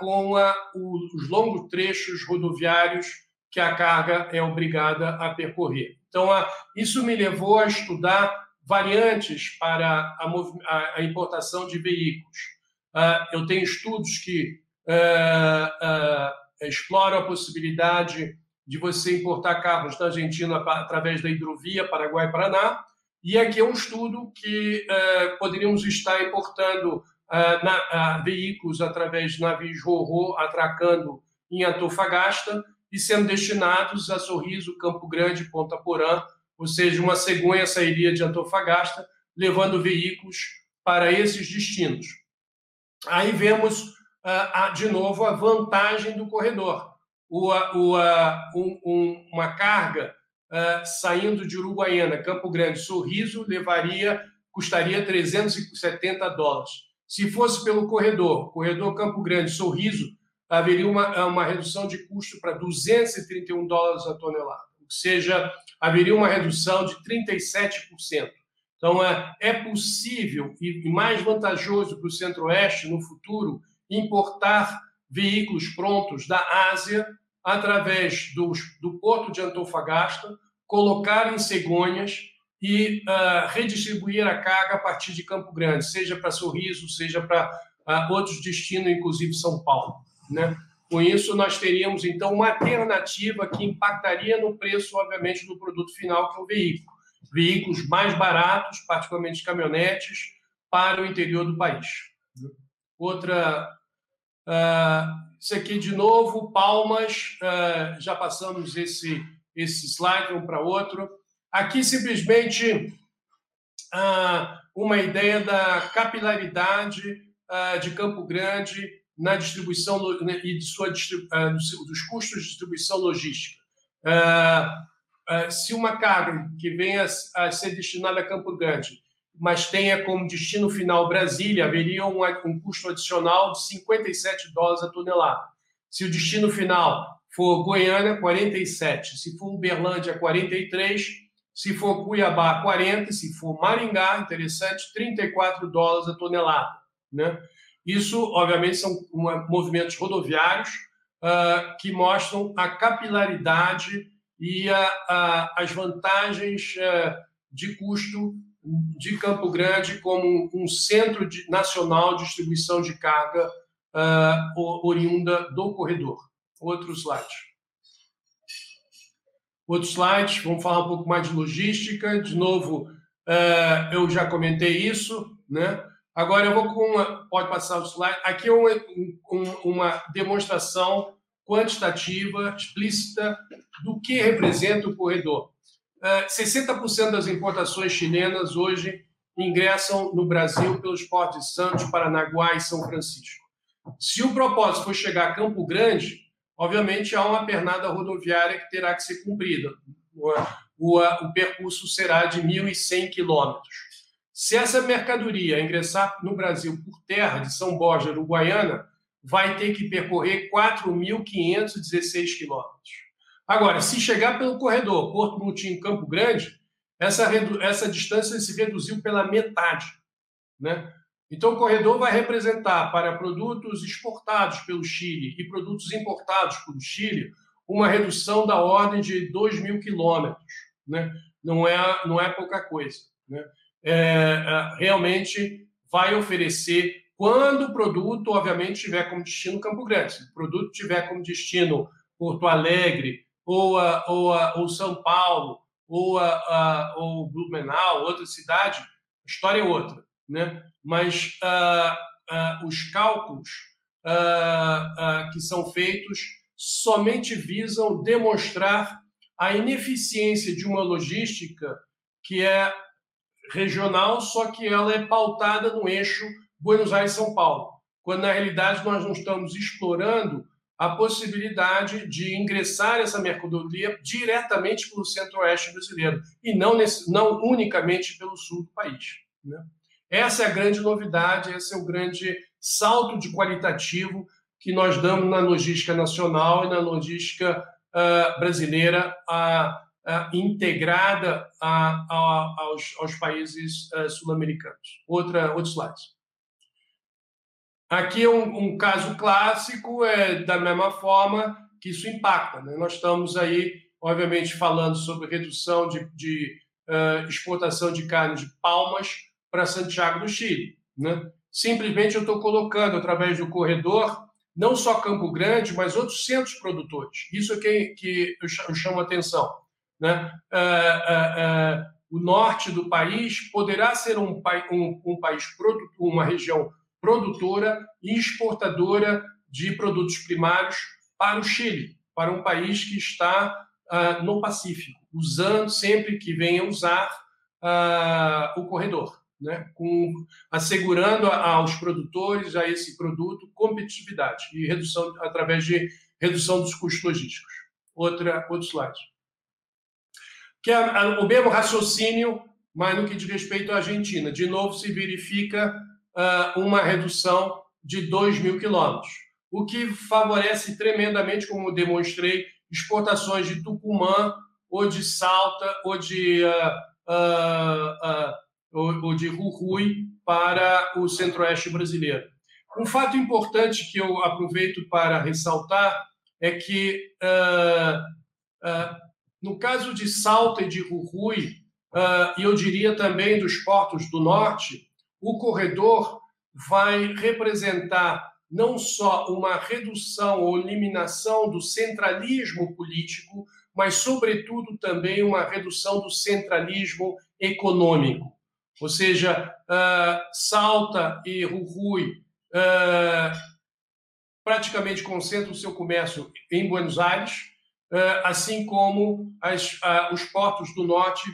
com a, os longos trechos rodoviários que a carga é obrigada a percorrer. Então, isso me levou a estudar variantes para a, importação de veículos. eu tenho estudos que exploram a possibilidade de você importar carros da Argentina através da hidrovia Paraguai-Paraná. E aqui é um estudo que poderíamos estar importando veículos através de navios Rorô atracando em Antofagasta e sendo destinados a Sorriso, Campo Grande, Ponta Porã, ou seja, uma cegonha sairia de Antofagasta, levando veículos para esses destinos. Aí vemos uh, de novo, a vantagem do corredor. Um, um, uma carga uh, saindo de Uruguaiana, Campo Grande, Sorriso, levaria, custaria 370 dólares. Se fosse pelo corredor, corredor Campo Grande, Sorriso, haveria uma, uma redução de custo para 231 dólares a tonelada, ou seja, haveria uma redução de 37%. Então, é, é possível e mais vantajoso para o Centro-Oeste no futuro importar veículos prontos da Ásia através do, do porto de Antofagasta, colocar em cegonhas e uh, redistribuir a carga a partir de Campo Grande, seja para Sorriso, seja para uh, outros destinos, inclusive São Paulo. Né? Com isso, nós teríamos, então, uma alternativa que impactaria no preço, obviamente, do produto final, que é o veículo. Veículos mais baratos, particularmente caminhonetes, para o interior do país. Outra Uh, isso aqui, de novo, palmas. Uh, já passamos esse, esse slide um para outro. Aqui, simplesmente, uh, uma ideia da capilaridade de Campo Grande na distribuição né, e de sua, dos custos de distribuição logística. se uma carga que venha a ser destinada a Campo Grande mas tenha como destino final Brasília, haveria um, um custo adicional de 57 dólares a tonelada. Se o destino final for Goiânia, 47. Se for Uberlândia, 43. Se for Cuiabá, 40. Se for Maringá, interessante, 34 dólares a tonelada. Né? Isso, obviamente, são movimentos rodoviários uh, que mostram a capilaridade e a, a, as vantagens uh, de custo de Campo Grande como um centro de, nacional de distribuição de carga uh, oriunda do corredor. Outro slide. Outro slide, vamos falar um pouco mais de logística. De novo, uh, eu já comentei isso, né? Agora eu vou com uma. Pode passar o slide. Aqui é uma, um, uma demonstração quantitativa, explícita, do que representa o corredor. 60% das importações chilenas hoje ingressam no Brasil pelos portos de Santos, Paranaguá e São Francisco. Se o propósito for chegar a Campo Grande, obviamente há uma pernada rodoviária que terá que ser cumprida. O, o, o percurso será de 1.100 quilômetros. Se essa mercadoria ingressar no Brasil por terra de São Borja, Uruguaiana, vai ter que percorrer 4.516 quilômetros. Agora, se chegar pelo corredor Porto Moutinho Campo Grande, essa, essa distância se reduziu pela metade. Né? Então, o corredor vai representar para produtos exportados pelo Chile e produtos importados pelo Chile uma redução da ordem de 2 mil quilômetros. Né? Não, é, não é pouca coisa. Né? É, é, realmente vai oferecer, quando o produto, obviamente, tiver como destino Campo Grande. Se o produto tiver como destino Porto Alegre, ou, ou, ou São Paulo, ou, ou Blumenau, outra cidade, a história é outra. Né? Mas uh, uh, os cálculos uh, que são feitos somente visam demonstrar a ineficiência de uma logística que é regional, só que ela é pautada no eixo Buenos Aires-São Paulo, quando na realidade nós não estamos explorando a possibilidade de ingressar essa mercadoria diretamente pelo centro-oeste brasileiro e não, nesse, não unicamente pelo sul do país. Né? Essa é a grande novidade, esse é o grande salto de qualitativo que nós damos na logística nacional e na logística uh, brasileira uh, uh, integrada aos, aos, países sul-americanos. Outra, outro slide. Aqui é um, um, caso clássico, é da mesma forma que isso impacta. Né? Nós estamos aí, obviamente, falando sobre redução de, de exportação de carne de palmas para Santiago do Chile. Né? Simplesmente eu estou colocando, através do corredor, não só Campo Grande, mas outros centros produtores. Isso é que, que eu chamo a atenção. Né? Uh, uh, uh, o norte do país poderá ser um, um, um país, uma região produtora e exportadora de produtos primários para o Chile, para um país que está no Pacífico, usando sempre que venha usar o corredor né, com, assegurando aos produtores, a esse produto, competitividade e redução através de redução dos custos logísticos. Outra, outro slide. Que é o mesmo raciocínio, mas no que diz respeito à Argentina. De novo, se verifica uh, uma redução de 2 mil quilômetros, o que favorece tremendamente, como demonstrei, exportações de Tucumã, ou de Salta, ou de uh, uh, ou de Jujuy para o centro-oeste brasileiro. Um fato importante que eu aproveito para ressaltar é que, uh, uh, no caso de Salta e de Jujuy, uh, e eu diria também dos portos do norte, o corredor vai representar não só uma redução ou eliminação do centralismo político, mas, sobretudo, também uma redução do centralismo econômico. Ou seja, uh, Salta e Jujuy uh, praticamente concentram o seu comércio em Buenos Aires, assim como as, os portos do norte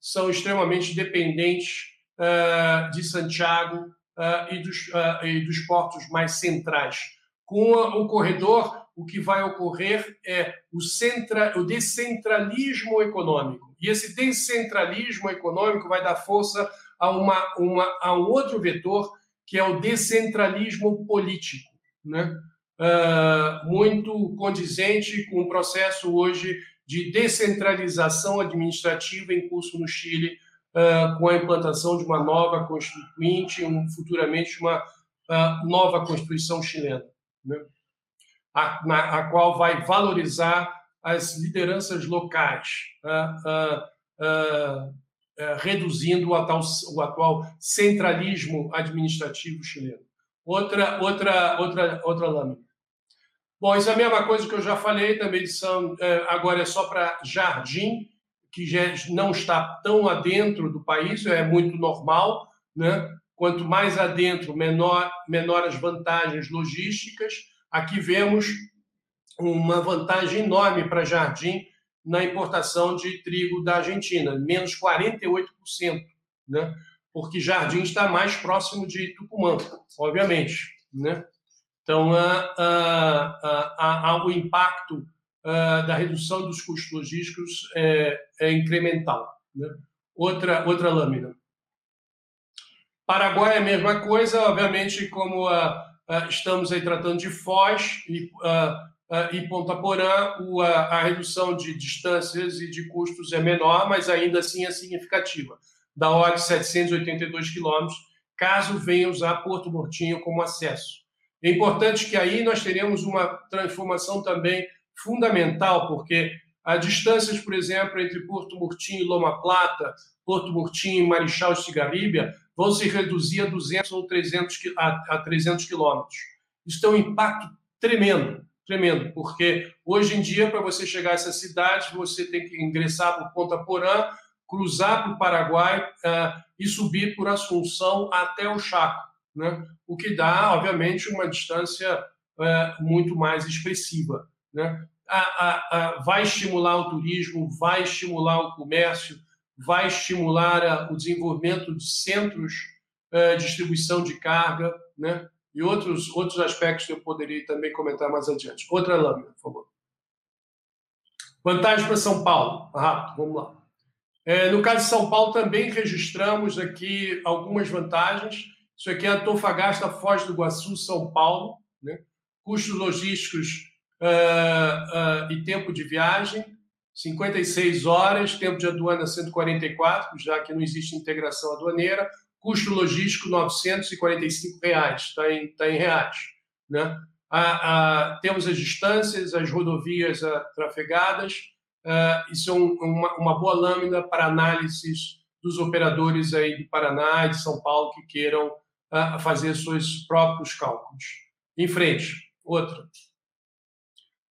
são extremamente dependentes de Santiago e dos, e, dos, portos mais centrais. Com o corredor, o que vai ocorrer é o, centra, o descentralismo econômico. E esse descentralismo econômico vai dar força a, uma, uma, a um outro vetor, que é o descentralismo político, né? Uh, muito condizente com o processo hoje de descentralização administrativa em curso no Chile, uh, com a implantação de uma nova constituinte, um, futuramente uma uh, nova Constituição chilena, né? a, na, a qual vai valorizar as lideranças locais, reduzindo o atual, o atual, centralismo administrativo chileno. Outra, outra, outra, outra lâmina. Bom, isso é a mesma coisa que eu já falei da medição, eh, agora é só para Jardim, que já não está tão adentro do país, é muito normal, né? Quanto mais adentro, menor, menor as vantagens logísticas. Aqui vemos uma vantagem enorme para Jardim na importação de trigo da Argentina, menos 48%, né? porque Jardim está mais próximo de Tucumã, obviamente. Né? Então, a, a, a, o impacto da redução dos custos logísticos é, é incremental. Né? Outra, outra lâmina. Paraguai é a mesma coisa, obviamente, como estamos aí tratando de Foz e e Ponta Porã, o, a, redução de distâncias e de custos é menor, mas ainda assim é significativa, da ordem de 782 quilômetros, caso venha usar Porto Murtinho como acesso. É importante que aí nós teremos uma transformação também fundamental, porque as distâncias, por exemplo, entre Porto Murtinho e Loma Plata, Porto Murtinho e Marechal Cigaribia, vão se reduzir a 200 ou 300 a, a 300 quilômetros. Isso tem um impacto tremendo tremendo, porque hoje em dia, para você chegar a essa cidade, você tem que ingressar por Ponta Porã, cruzar para o Paraguai uh, e subir por Assunção até o Chaco, né? o que dá, obviamente, uma distância uh, muito mais expressiva. Né? A, a, a, vai estimular o turismo, vai estimular o comércio, vai estimular o desenvolvimento de centros uh, de distribuição de carga, né? e outros, outros aspectos que eu poderia também comentar mais adiante. Outra lâmina, por favor. Vantagem para São Paulo. Rápido, vamos lá. É, no caso de São Paulo, também registramos aqui algumas vantagens. Isso aqui é Antofagasta, Foz do Iguaçu, São Paulo. Né? Custos logísticos uh, uh, e tempo de viagem, 56 horas, tempo de aduana 144, já que não existe integração aduaneira, custo logístico 945 reais, está em, tá em reais. Né? temos as distâncias, as rodovias trafegadas, uh, isso é um, uma, uma, boa lâmina para análises dos operadores aí do Paraná e de São Paulo que queiram uh, fazer seus próprios cálculos. Em frente, outra.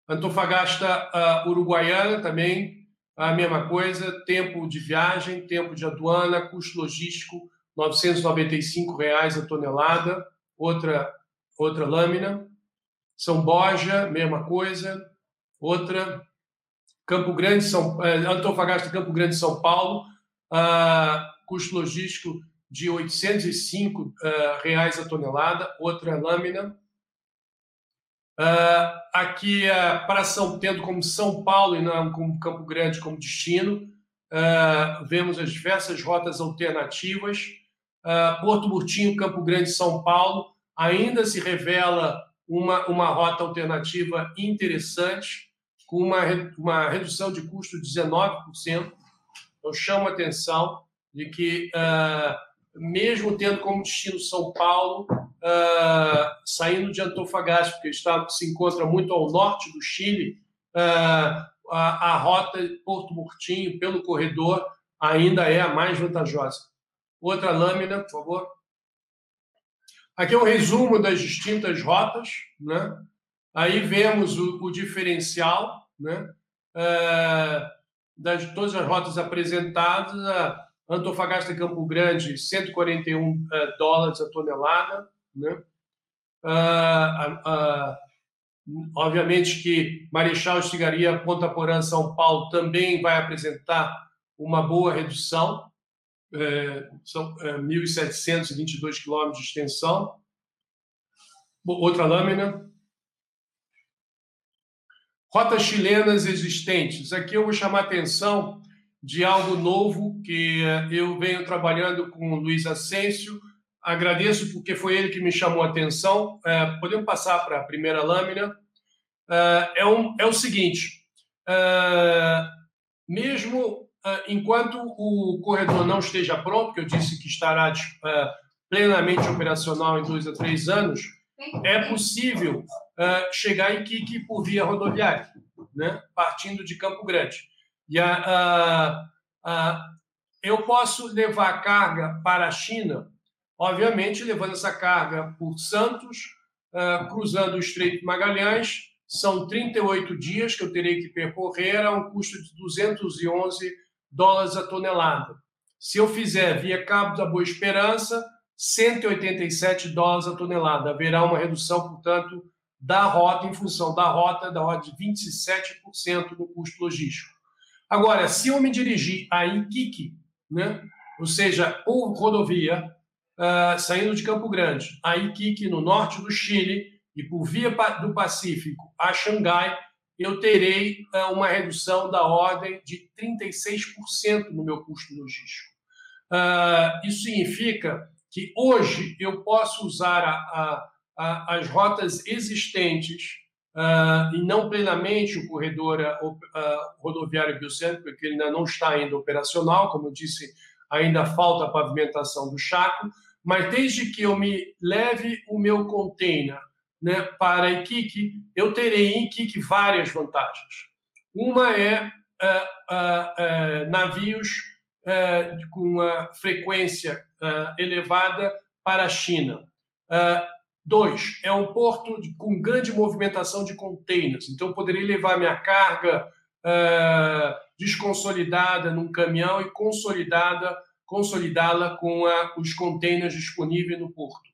Antofagasta uh, Uruguaiana também, a mesma coisa, tempo de viagem, tempo de aduana, custo logístico, 995 reais a tonelada, outra, outra lâmina. São Borja, mesma coisa, outra. Campo Grande, São, eh, Antofagasta, Campo Grande, São Paulo, uh, custo logístico de R$ 805 uh, reais a tonelada, outra lâmina. Uh, aqui, uh, para São tendo como São Paulo e não como Campo Grande como destino, uh, vemos as diversas rotas alternativas. Porto Murtinho, Campo Grande, São Paulo, ainda se revela uma, uma rota alternativa interessante, com uma, uma redução de custo de 19%. Eu chamo a atenção de que, mesmo tendo como destino São Paulo, uh, saindo de Antofagasta, porque está, se encontra muito ao norte do Chile, uh, a, a rota Porto Murtinho, pelo corredor, ainda é a mais vantajosa. Outra lâmina, por favor. Aqui é um resumo das distintas rotas. Né? Aí vemos o, o diferencial né? Uh, das todas as rotas apresentadas. Antofagasta Campo Grande, 141 dólares a tonelada né? Ah, ah, obviamente que Marechal Estigaria, Ponta Porã, São Paulo também vai apresentar uma boa redução, é, são é, 1.722 quilômetros de extensão. Outra lâmina. Rotas chilenas existentes. Aqui eu vou chamar a atenção de algo novo que eu venho trabalhando com o Luiz Ascencio, agradeço porque foi ele que me chamou a atenção. É, podemos passar para a primeira lâmina. É, é, um, é o seguinte: é, mesmo enquanto o corredor não esteja pronto, que eu disse que estará plenamente operacional em dois a três anos, é possível chegar em Kiki por via rodoviária, né? partindo de Campo Grande. E a, a, a, eu posso levar carga para a China obviamente levando essa carga por Santos, uh, cruzando o Estreito de Magalhães. São 38 dias que eu terei que percorrer a um custo de 211 dólares a tonelada. Se eu fizer via Cabo da Boa Esperança, 187 dólares a tonelada. Haverá uma redução, portanto, da rota, em função da rota, da ordem de 27% no custo logístico. Agora, se eu me dirigir a Iquique, né, ou seja, por rodovia, uh, saindo de Campo Grande a Iquique, no norte do Chile, e por via do Pacífico a Xangai, eu terei uh, uma redução da ordem de 36% no meu custo logístico. Uh, isso significa que hoje eu posso usar a, a, a, as rotas existentes Uh, e não plenamente o corredor uh, rodoviário biocêntrico, porque ele ainda não está ainda operacional, como eu disse, ainda falta a pavimentação do Chaco, mas desde que eu me leve o meu container né, para Iquique, eu terei em Iquique várias vantagens. Uma é uh, uh, uh, navios com uma frequência elevada para a China. Dois, é um porto de, com grande movimentação de containers, então eu poderia levar minha carga desconsolidada num caminhão e consolidada consolidá-la com a, os containers disponíveis no porto.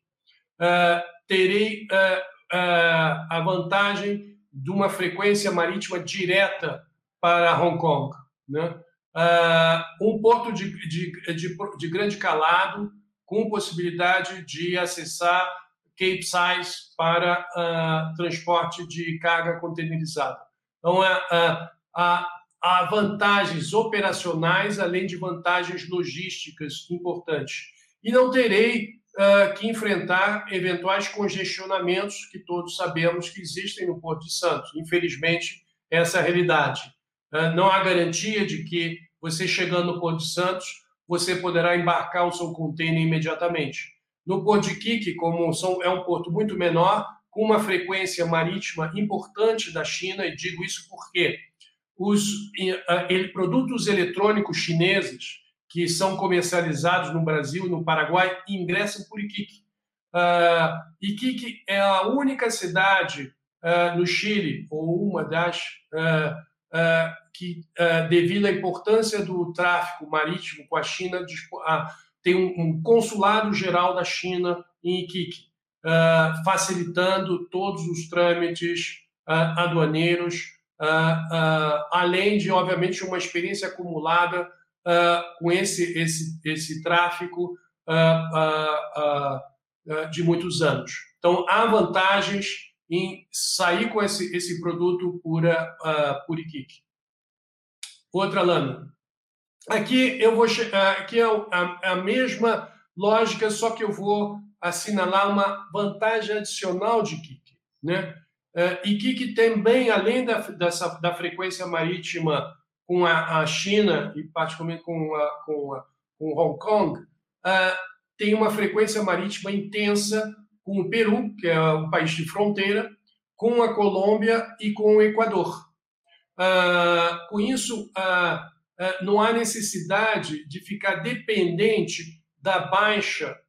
Uh, terei uh, uh, a vantagem de uma frequência marítima direta para Hong Kong. Né? um porto de, de, de, de, grande calado, com possibilidade de acessar Cape Size para transporte de carga containerizada. Então, a, a, há vantagens operacionais, além de vantagens logísticas importantes. E não terei uh, que enfrentar eventuais congestionamentos que todos sabemos que existem no Porto de Santos. Infelizmente, essa é a realidade. Uh, não há garantia de que você chegando no Porto de Santos, você poderá embarcar o seu container imediatamente. No Porto de Quique, como são, é um porto muito menor, com uma frequência marítima importante da China, e digo isso porque os uh, produtos eletrônicos chineses que são comercializados no Brasil e no Paraguai ingressam por Iquique. Uh, Iquique é a única cidade uh, no Chile, ou uma das, uh, que, devido à importância do tráfico marítimo com a China, tem um, um, consulado geral da China em Iquique, facilitando todos os trâmites aduaneiros, além de, obviamente, uma experiência acumulada uh, com esse, esse, esse tráfico uh, uh, de muitos anos. Então, há vantagens em sair com esse, esse produto por, uh, por Iquique. Outra lâmina. Aqui eu vou aqui é a, mesma lógica, só que eu vou assinalar uma vantagem adicional de Iquique. Né? Uh, Iquique também, além da, dessa, da frequência marítima com a, a China e particularmente com, a, com, a, com Hong Kong, uh, tem uma frequência marítima intensa com o Peru, que é um país de fronteira, com a Colômbia e com o Equador. Uh, com isso, uh, não há necessidade de ficar dependente da baixa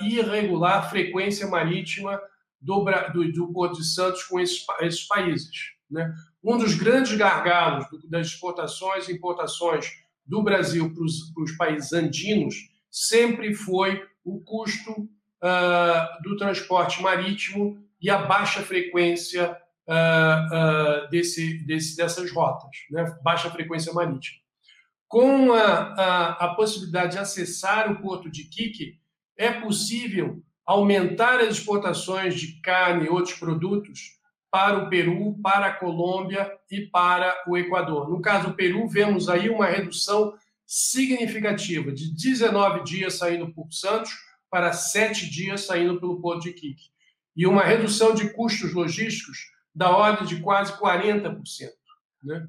e irregular frequência marítima do, do, do Porto de Santos com esses, esses países. Né? Um dos grandes gargalos das exportações e importações do Brasil para os países andinos sempre foi o custo uh, do transporte marítimo e a baixa frequência uh, uh, desse, desse, dessas rotas, né? baixa frequência marítima. Com a, a, a, possibilidade de acessar o porto de Quique, é possível aumentar as exportações de carne e outros produtos para o Peru, para a Colômbia e para o Equador. No caso do Peru, vemos aí uma redução significativa de 19 dias saindo por Santos para 7 dias saindo pelo Porto de Iquique. E uma redução de custos logísticos da ordem de quase 40%. Né?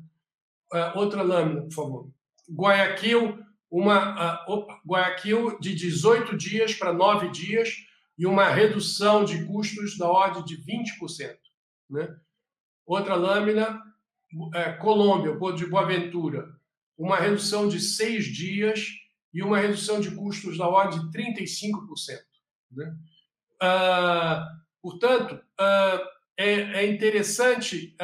Uh, outra lâmina, por favor. Guayaquil, uma, uh, opa, Guayaquil de 18 dias para 9 dias e uma redução de custos da ordem de 20%. Né? Outra lâmina, é, Colômbia, Porto de Boaventura, uma redução de seis dias e uma redução de custos da ordem de 35%. Né? Ah, portanto, ah, é, interessante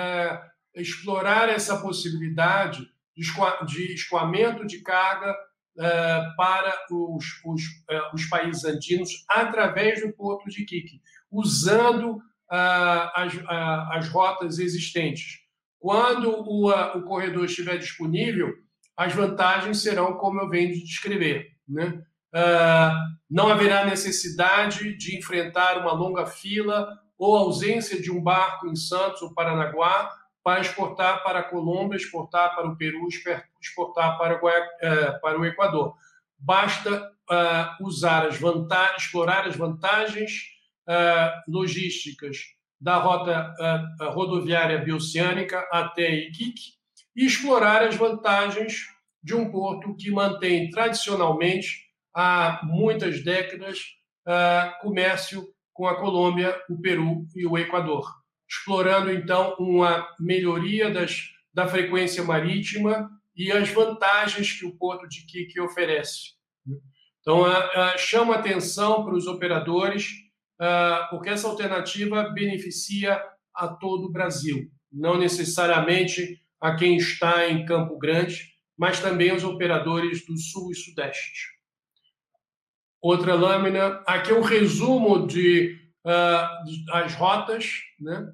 explorar essa possibilidade de, escoamento de carga ah, para os, os, ah, os países andinos através do Porto de Iquique, usando as, as rotas existentes. Quando o, o corredor estiver disponível, as vantagens serão como eu venho de descrever. Né? não haverá necessidade de enfrentar uma longa fila ou ausência de um barco em Santos ou Paranaguá para exportar para a Colômbia, exportar para o Peru, exportar para, o, para o Equador. Basta usar as vantagens, explorar as vantagens uh, logísticas da rota rodoviária bioceânica até Iquique e explorar as vantagens de um porto que mantém tradicionalmente há muitas décadas comércio com a Colômbia, o Peru e o Equador, explorando então uma melhoria das, da frequência marítima e as vantagens que o porto de Iquique oferece. Então, uh, uh, chama atenção para os operadores ah, porque essa alternativa beneficia a todo o Brasil, não necessariamente a quem está em Campo Grande, mas também os operadores do Sul e Sudeste. Outra lâmina, aqui é um resumo de, uh, as rotas, né,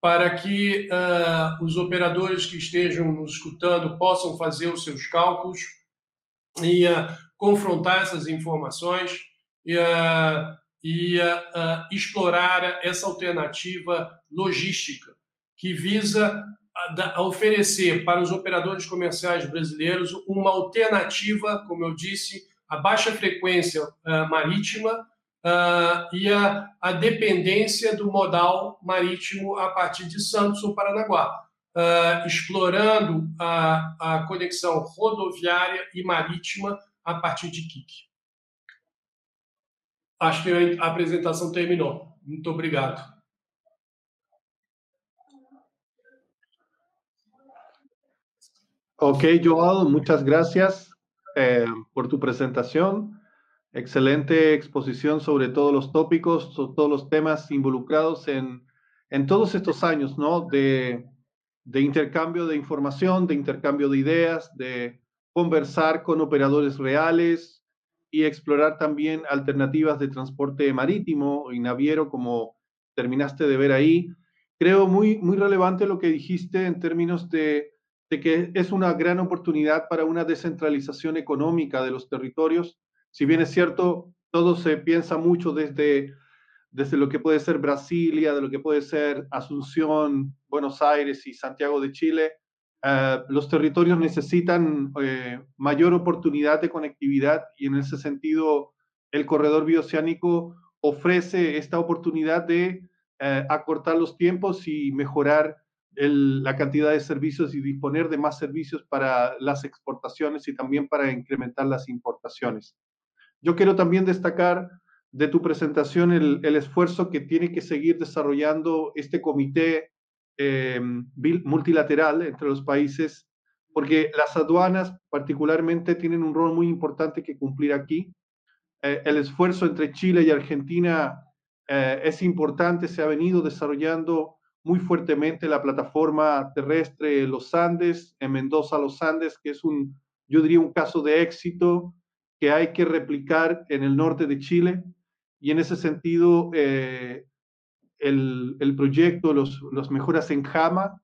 para que uh, os operadores que estejam nos escutando possam fazer os seus cálculos e uh, confrontar essas informações e, e uh, explorar essa alternativa logística que visa a oferecer para os operadores comerciais brasileiros uma alternativa, como eu disse, à baixa frequência marítima uh, e a, a, dependência do modal marítimo a partir de Santos ou Paranaguá, uh, explorando a, a conexão rodoviária e marítima a partir de Kik. Acho que a apresentação terminou. Muito obrigado. Ok, Joao, muchas gracias eh, por tu presentación. Excelente exposición sobre todos los tópicos, todos los temas involucrados en, en todos estos años, ¿no? De, de intercambio de información, de intercambio de ideas, de conversar con operadores reales y explorar también alternativas de transporte marítimo y naviero, como terminaste de ver ahí. Creo muy, muy relevante lo que dijiste en términos de de que es una gran oportunidad para una descentralización económica de los territorios. Si bien es cierto, todo se piensa mucho desde, desde lo que puede ser Brasilia, de lo que puede ser Asunción, Buenos Aires y Santiago de Chile, eh, los territorios necesitan eh, mayor oportunidad de conectividad y en ese sentido el corredor bioceánico ofrece esta oportunidad de eh, acortar los tiempos y mejorar la cantidad de servicios y disponer de más servicios para las exportaciones y también para incrementar las importaciones. Yo quiero también destacar de tu presentación el, esfuerzo que tiene que seguir desarrollando este comité eh, multilateral entre los países, porque las aduanas particularmente tienen un rol muy importante que cumplir aquí. Eh, el esfuerzo entre Chile y Argentina eh, es importante, se ha venido desarrollando muy fuertemente la plataforma terrestre Los Andes, en Mendoza Los Andes, que es un, yo diría, un caso de éxito que hay que replicar en el norte de Chile. Y en ese sentido, eh, el, el, proyecto, los, los mejoras en Jama,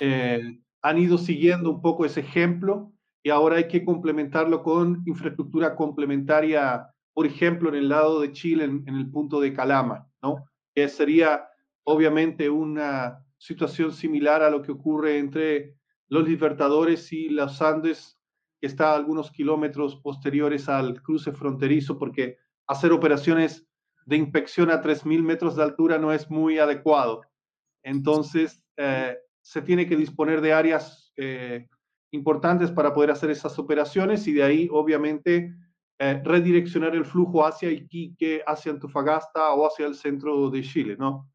eh, han ido siguiendo un poco ese ejemplo y ahora hay que complementarlo con infraestructura complementaria, por ejemplo, en el lado de Chile, en, en el punto de Calama, ¿no? Que sería obviamente una situación similar a lo que ocurre entre los Libertadores y los Andes, que está a algunos kilómetros posteriores al cruce fronterizo, porque hacer operaciones de inspección a 3.000 metros de altura no es muy adecuado. Entonces, eh, se tiene que disponer de áreas eh, importantes para poder hacer esas operaciones y de ahí, obviamente, eh, redireccionar el flujo hacia Iquique, hacia Antofagasta o hacia el centro de Chile, ¿no?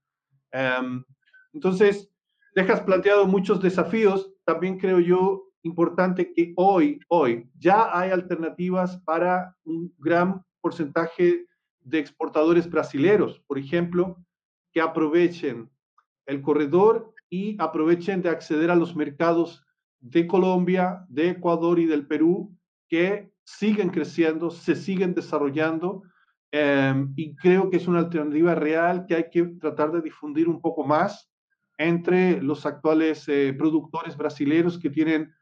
Em, entonces, dejas planteado muchos desafíos. También creo yo importante que hoy, hoy, ya hay alternativas para un gran porcentaje de exportadores brasileños, por ejemplo, que aprovechen el corredor y aprovechen de acceder a los mercados de Colombia, de Ecuador y del Perú, que siguen creciendo, se siguen desarrollando Em, y creo que es una alternativa real que hay que tratar de difundir un poco más entre los actuales eh, productores brasileños que tienen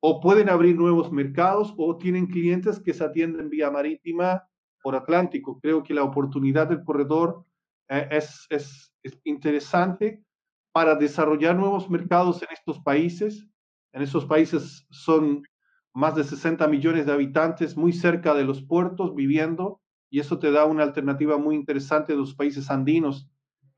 o pueden abrir nuevos mercados o tienen clientes que se atienden vía marítima por Atlántico. Creo que la oportunidad del corredor eh, es, es, es interesante para desarrollar nuevos mercados en estos países. En esos países son más de 60 millones de habitantes muy cerca de los puertos viviendo y eso te da una alternativa muy interesante de los países andinos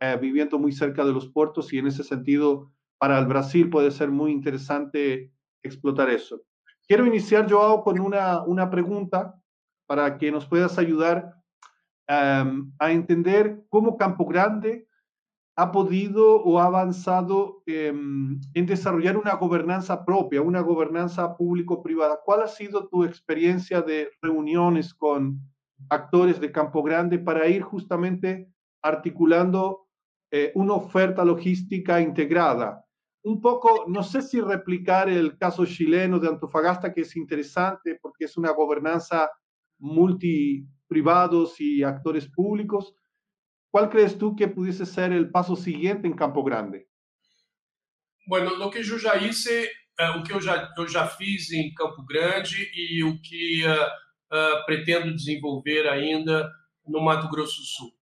eh, viviendo muy cerca de los puertos y en ese sentido para el Brasil puede ser muy interesante explotar eso. Quiero iniciar, Joao, con una, una pregunta para que nos puedas ayudar em, a entender cómo Campo Grande ha podido o ha avanzado em, en desarrollar una gobernanza propia, una gobernanza público-privada. ¿Cuál ha sido tu experiencia de reuniones con actores de Campo Grande para ir justamente articulando eh, una oferta logística integrada. Un poco, no sé si replicar el caso chileno de Antofagasta, que es interesante porque es una gobernanza multi privados y actores públicos. ¿Cuál crees tú que pudiese ser el paso siguiente en Campo Grande? Bueno, lo que yo ya hice, uh, o que eu já, eu já fiz em Campo Grande e o que uh, uh, pretendo desenvolver ainda no Mato Grosso Sul.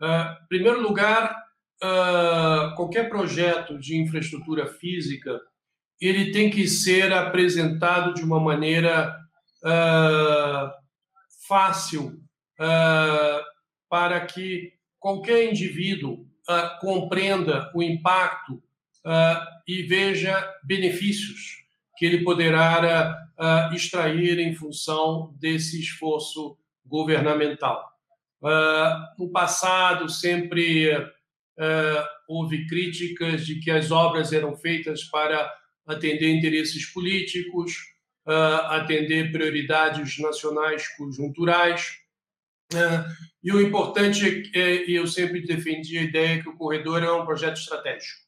Uh, primeiro lugar, uh, qualquer projeto de infraestrutura física ele tem que ser apresentado de uma maneira uh, fácil uh, para que qualquer indivíduo compreenda o impacto e veja benefícios que ele poderá extrair em função desse esforço governamental. no passado, sempre uh, houve críticas de que as obras eram feitas para atender interesses políticos, uh, atender prioridades nacionais conjunturais. Uh, e o importante é, eu sempre defendi a ideia que o corredor é um projeto estratégico.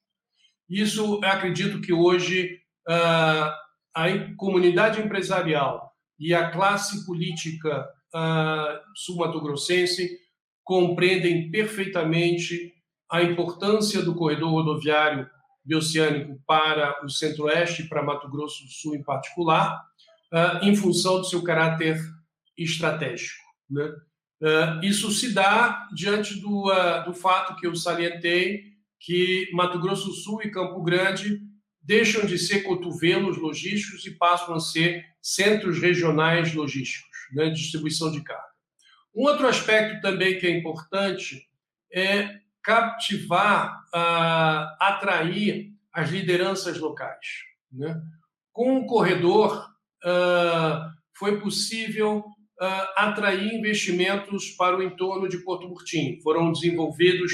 Isso, acredito que hoje a comunidade empresarial e a classe política sul-mato-grossense compreendem perfeitamente a importância do corredor rodoviário bioceânico para o Centro-Oeste e para Mato Grosso do Sul em particular, uh, em função do seu caráter estratégico. Né? Uh, isso se dá diante do, uh, do fato que eu salientei, que Mato Grosso do Sul e Campo Grande deixam de ser cotovelos logísticos e passam a ser centros regionais logísticos, né, distribuição de carga. Um outro aspecto também que é importante é captivar, uh, atrair as lideranças locais. Né? Com o corredor, uh, foi possível uh, atrair investimentos para o entorno de Porto Murtinho. Foram desenvolvidos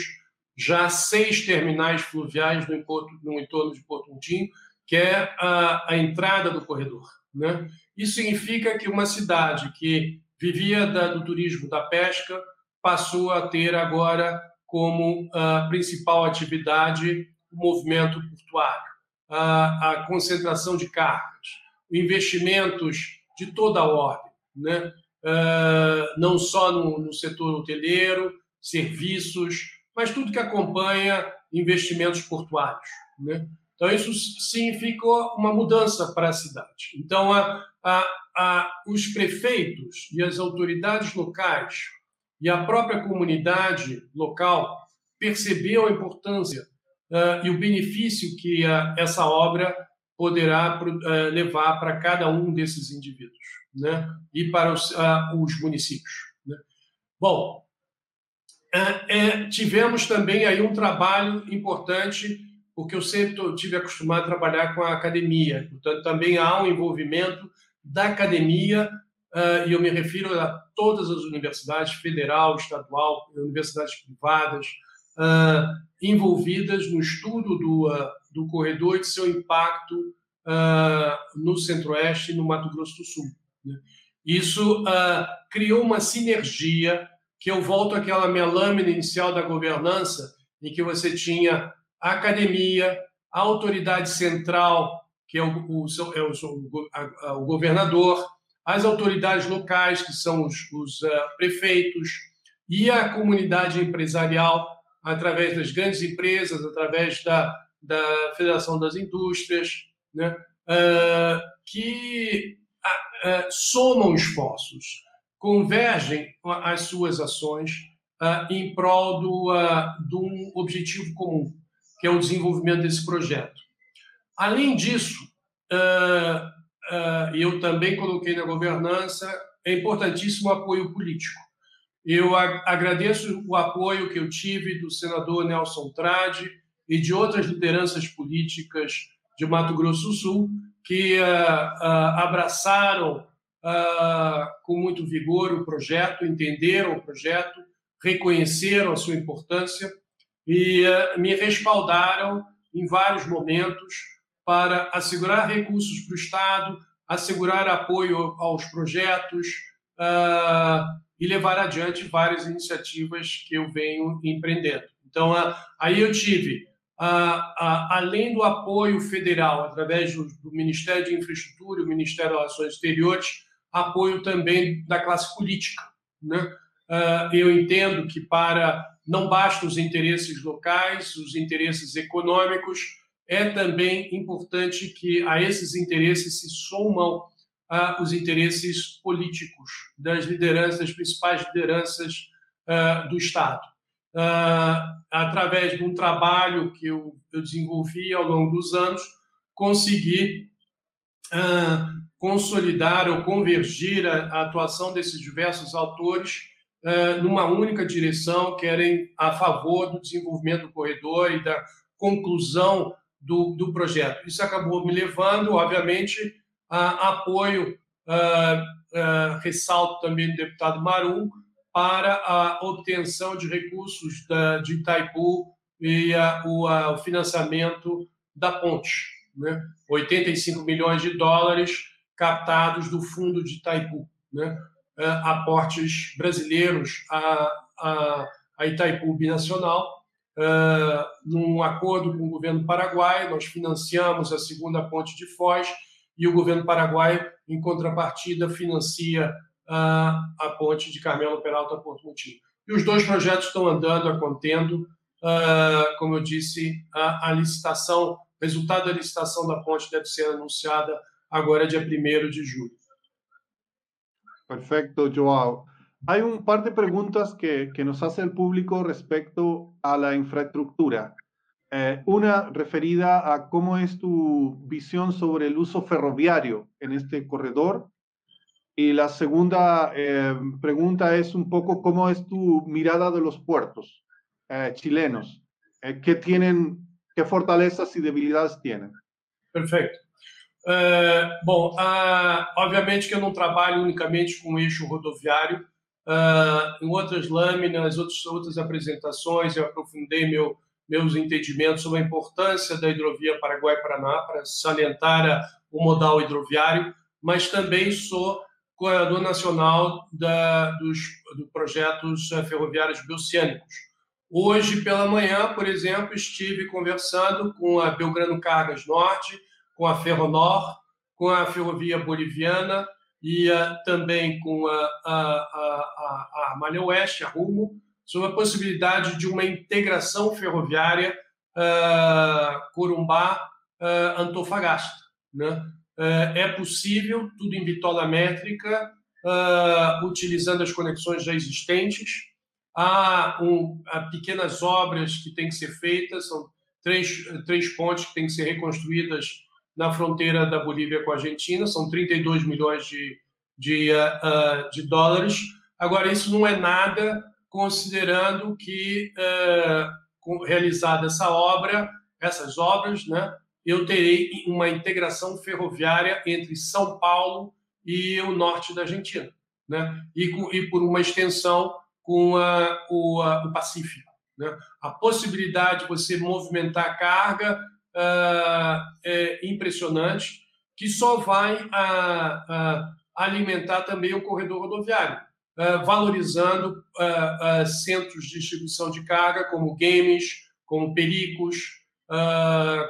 já seis terminais fluviais no, no entorno de Porto Murtinho, que é a, a entrada do corredor. Né? Isso significa que uma cidade que vivia da, do turismo da pesca passou a ter agora como a principal atividade o movimento portuário, a, a concentração de cargas, investimentos de toda a ordem, né? Uh, não só no, no, setor hoteleiro, serviços, mas tudo que acompanha investimentos portuários. Né? Então, isso significou uma mudança para a cidade. Então, a, a, a, os prefeitos e as autoridades locais e a própria comunidade local percebeu a importância uh, e o benefício que uh, essa obra poderá uh, levar para cada um desses indivíduos né? e para os, os municípios. Né? Bom, é, tivemos também aí um trabalho importante, porque eu sempre tive acostumado a trabalhar com a academia, portanto, também há um envolvimento da academia uh, e eu me refiro a todas as universidades, federal, estadual, universidades privadas, uh, envolvidas no estudo do, uh, do corredor e de seu impacto no Centro-Oeste e no Mato Grosso do Sul. Né? Isso criou uma sinergia que eu volto àquela minha lâmina inicial da governança, em que você tinha a academia, a autoridade central, que é o, o, é o, o governador, as autoridades locais, que são os, os uh, prefeitos, e a comunidade empresarial, através das grandes empresas, através da, da Federação das Indústrias, né, uh, que uh, somam esforços, convergem as suas ações em prol do, de um objetivo comum, que é o desenvolvimento desse projeto. Além disso, uh, eu também coloquei na governança, é importantíssimo o apoio político. Eu agradeço o apoio que eu tive do senador Nelson Trade e de outras lideranças políticas de Mato Grosso do Sul que uh, uh, abraçaram com muito vigor o projeto, entenderam o projeto, reconheceram a sua importância e me respaldaram em vários momentos para assegurar recursos para o Estado, assegurar apoio aos projetos uh, e levar adiante várias iniciativas que eu venho empreendendo. Então, uh, aí eu tive, uh, além do apoio federal, através do, do Ministério de Infraestrutura e o Ministério de Relações Exteriores, apoio também da classe política. Né? eu entendo que para não basta os interesses locais, os interesses econômicos, é também importante que a esses interesses se somam a os interesses políticos das lideranças, das principais lideranças uh, do Estado. através de um trabalho que eu, eu, desenvolvi ao longo dos anos, consegui consolidar ou convergir a, a, atuação desses diversos autores numa única direção, que era em, a favor do desenvolvimento do corredor e da conclusão do, do projeto. Isso acabou me levando, obviamente, a apoio, ressalto também do deputado Marum, para a obtenção de recursos da, de Itaipu e a, o, a, o, financiamento da ponte. Né? 85 milhões de dólares captados do fundo de Itaipu, né? aportes brasileiros a, a, a Itaipu Binacional. Uh, num acordo com o governo paraguaio, nós financiamos a segunda ponte de Foz e o governo paraguaio, em contrapartida, financia a, a ponte de Carmelo Peralta Porto Moutinho. E os dois projetos estão andando, acontendo. Uh, como eu disse, a, a licitação, resultado da licitação da ponte deve ser anunciada agora, dia 1 de julho. Perfecto, Joao. Hay un par de preguntas que, que nos hace el público respecto a la infraestructura. Eh, una referida a cómo es tu visión sobre el uso ferroviario en este corredor Y la segunda eh, pregunta es un poco cómo es tu mirada de los puertos eh, chilenos. ¿Qué tienen, qué fortalezas y debilidades tienen? Perfeito. Uh, bom, uh, obviamente que eu não trabalho unicamente com eixo rodoviário. Uh, em outras lâminas, outras, outras apresentações, eu aprofundei meu, meus entendimentos sobre a importância da hidrovia Paraguai-Paraná para salientar o modal hidroviário, mas também sou coordenador nacional da, dos do projetos eh, ferroviários bioceânicos. Hoje, pela manhã, por exemplo, estive conversando com a Belgrano Cargas Norte, com a Ferronor, com a Ferrovia Boliviana e também com a, a, a, a Malha Oeste, a Rumo, sobre a possibilidade de uma integração ferroviária uh, Corumbá-Antofagasta. Uh, né? Eh, é possível, tudo em bitola métrica, utilizando as conexões já existentes. Há, um, há, pequenas obras que têm que ser feitas, são três, três pontes que têm que ser reconstruídas na fronteira da Bolívia com a Argentina, são 32 milhões de, de, uh, de dólares. Agora, isso não é nada considerando que, uh, realizada essa obra, essas obras, né, eu terei uma integração ferroviária entre São Paulo e o norte da Argentina, né? e, e por uma extensão com a, o, a, o, Pacífico. Né? A possibilidade de você movimentar carga é impressionante, que só vai alimentar também o corredor rodoviário, valorizando centros de distribuição de carga, como games, como Pericos,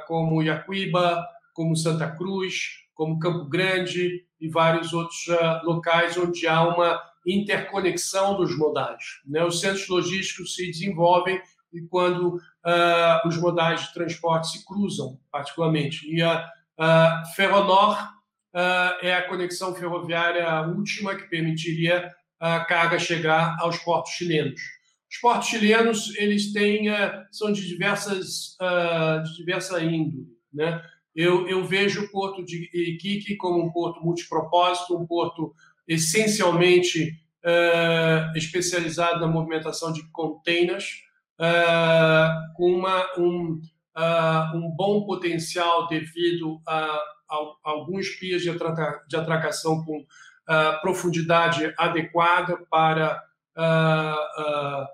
como Iacuíba, como Santa Cruz, como Campo Grande e vários outros locais onde há uma interconexão dos modais. Né? Os centros logísticos se desenvolvem e quando uh, os modais de transporte se cruzam, particularmente. E a, a Ferronor uh, é a conexão ferroviária última que permitiria a carga chegar aos portos chilenos. Os portos chilenos eles têm eh, são de diversas de diversa índole, né? Eu, eu vejo o porto de Iquique como um porto multipropósito, um porto essencialmente uh, especializado na movimentação de containers, uh, com uma, um, uh, um bom potencial devido a, a, alguns pias de, atraca, de atracação com profundidade adequada para uh,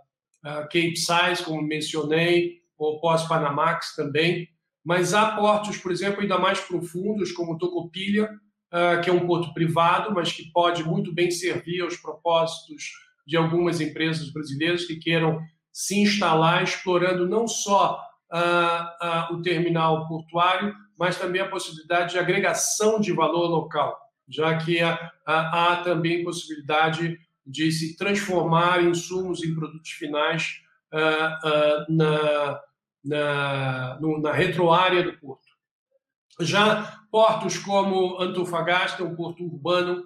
Cape Size, como mencionei, ou pós-Panamax também, mas há portos, por exemplo, ainda mais profundos, como Tocopilha, uh, que é um porto privado, mas que pode muito bem servir aos propósitos de algumas empresas brasileiras que queiram se instalar, explorando não só uh, uh, o terminal portuário, mas também a possibilidade de agregação de valor local, já que há também possibilidade de se transformar insumos em produtos finais uh, na, na, no, na retroárea do porto. Já portos como Antofagasta, o porto urbano,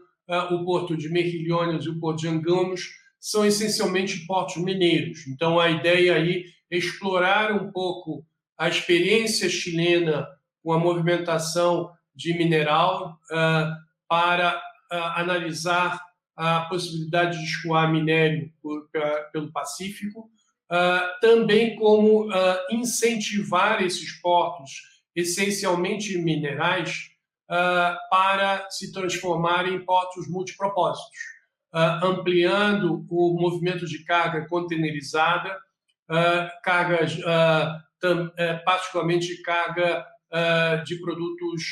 o porto de Mejillones e o porto de Angamos são essencialmente portos mineiros. Então, a ideia aí é explorar um pouco a experiência chilena com a movimentação de mineral uh, para uh, analisar a possibilidade de escoar minério por, pelo Pacífico, uh, também como incentivar esses portos, essencialmente minerais, para se transformarem em portos multipropósitos, ampliando o movimento de carga containerizada, cargas, particularmente carga de produtos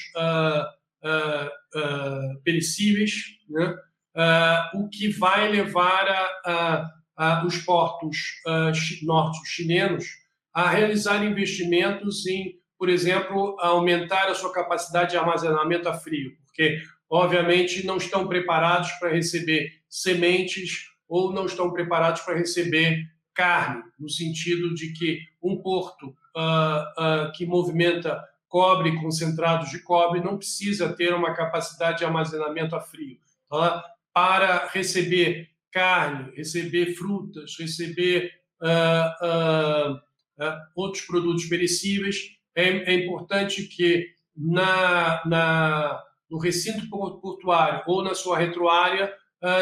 perecíveis, né? o que vai levar a, a, a os portos norte-chilenos a realizar investimentos em, por exemplo, aumentar a sua capacidade de armazenamento a frio, porque, obviamente, não estão preparados para receber sementes ou não estão preparados para receber carne, no sentido de que um porto uh, uh, que movimenta cobre, concentrados de cobre, não precisa ter uma capacidade de armazenamento a frio. Tá? Para receber carne, receber frutas, receber uh, outros produtos perecíveis, é, é importante que na, na, no recinto portuário ou na sua retroárea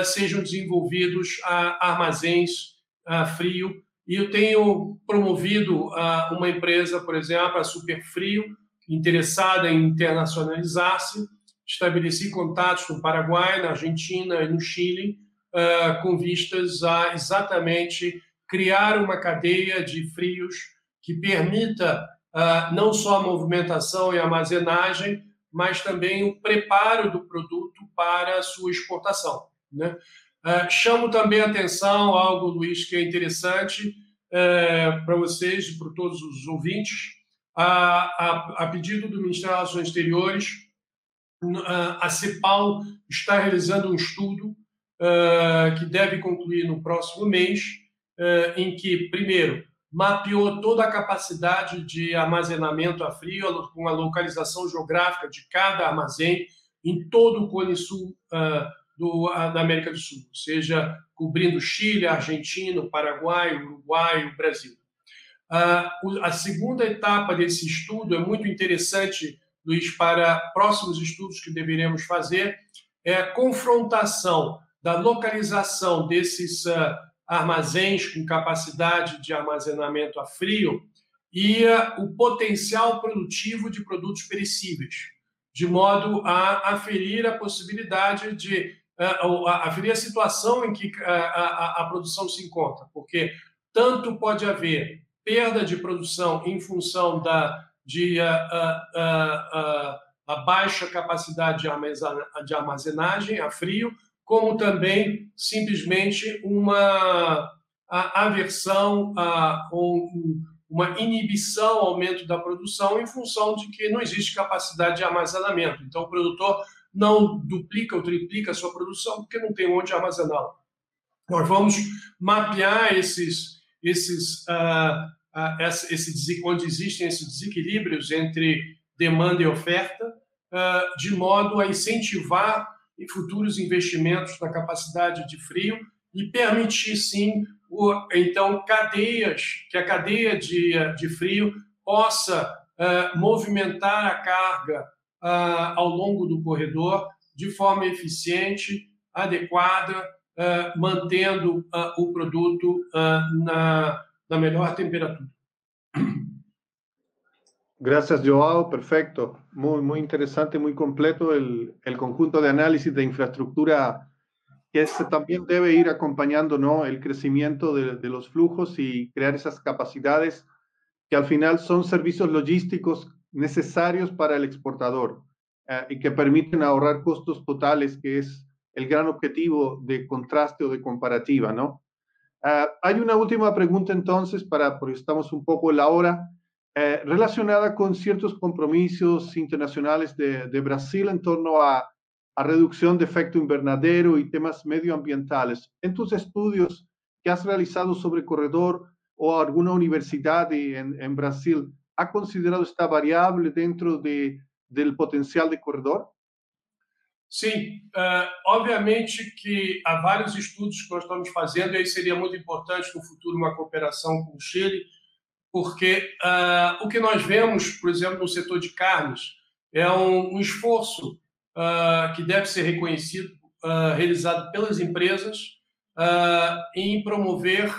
sejam desenvolvidos armazéns a frio. E eu tenho promovido uma empresa, por exemplo, a Superfrio, interessada em internacionalizar-se, estabeleci contatos no Paraguai, na Argentina e no Chile, uh, com vistas a exatamente criar uma cadeia de frios que permita uh, não só a movimentação e armazenagem, mas também o preparo do produto para a sua exportação. Né? Uh, chamo também a atenção algo, Luiz, que é interessante para vocês e para todos os ouvintes, a, a, a pedido do Ministério das Relações Exteriores, a CEPAL está realizando um estudo uh, que deve concluir no próximo mês, uh, em que, primeiro, mapeou toda a capacidade de armazenamento a frio, com a localização geográfica de cada armazém em todo o Cone Sul uh, do, da América do Sul, seja cobrindo Chile, Argentina, Paraguai, Uruguai, Brasil. A segunda etapa desse estudo é muito interessante, Luiz, para próximos estudos que deveremos fazer, é a confrontação da localização desses ah, armazéns com capacidade de armazenamento a frio e ah, o potencial produtivo de produtos perecíveis, de modo a aferir a possibilidade de aferir a situação em que a, a, a produção se encontra, porque tanto pode haver perda de produção em função da de, a, a, a, baixa capacidade de armazenagem a frio, como também simplesmente uma aversão, um, uma inibição ao aumento da produção em função de que não existe capacidade de armazenamento. Então, o produtor não duplica ou triplica a sua produção porque não tem onde armazená-la. Nós vamos mapear esses, esses uh, esse, onde existem esses desequilíbrios entre demanda e oferta, ah, de modo a incentivar futuros investimentos na capacidade de frio e permitir, sim, então, cadeias, que a cadeia de, de frio possa movimentar a carga ah, ao longo do corredor de forma eficiente, adequada, mantendo o produto na la menor temperatura. Gracias, Joao. Perfecto. Muy, muy interesante, muy completo el, el conjunto de análisis de infraestructura que también debe ir acompañando ¿no? el crecimiento de, de, los flujos y crear esas capacidades que al final son servicios logísticos necesarios para el exportador eh, y que permiten ahorrar costos totales, que es el gran objetivo de contraste o de comparativa, ¿no? Ah, hay una última pregunta entonces, para, porque estamos un poco en la hora, eh, relacionada con ciertos compromisos internacionales de, de Brasil en torno a, a, reducción de efecto invernadero y temas medioambientales. En tus estudios que has realizado sobre corredor o alguna universidad en, en Brasil, ¿ha considerado esta variable dentro de, del potencial de corredor? Sim, uh, obviamente que há vários estudos que nós estamos fazendo, e aí seria muito importante no futuro uma cooperação com o Chile, porque uh, o que nós vemos, por exemplo, no setor de carnes, é um, um esforço uh, que deve ser reconhecido, realizado pelas empresas, em promover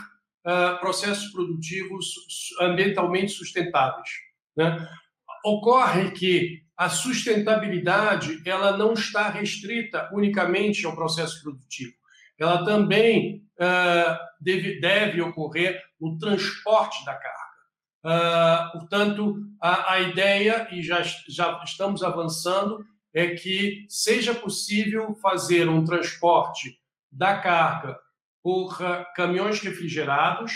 processos produtivos ambientalmente sustentáveis. Né? Ocorre que a sustentabilidade ela não está restrita unicamente ao processo produtivo. Ela também uh, deve, deve ocorrer no transporte da carga. Uh, portanto, a, a, ideia, e já, já estamos avançando, é que seja possível fazer um transporte da carga por caminhões refrigerados,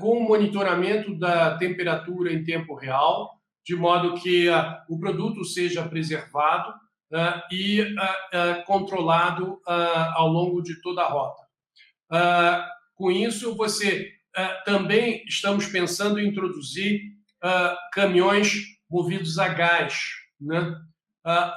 com monitoramento da temperatura em tempo real, de modo que uh, o produto seja preservado uh, e uh, controlado ao longo de toda a rota. com isso, você também estamos pensando em introduzir caminhões movidos a gás, né?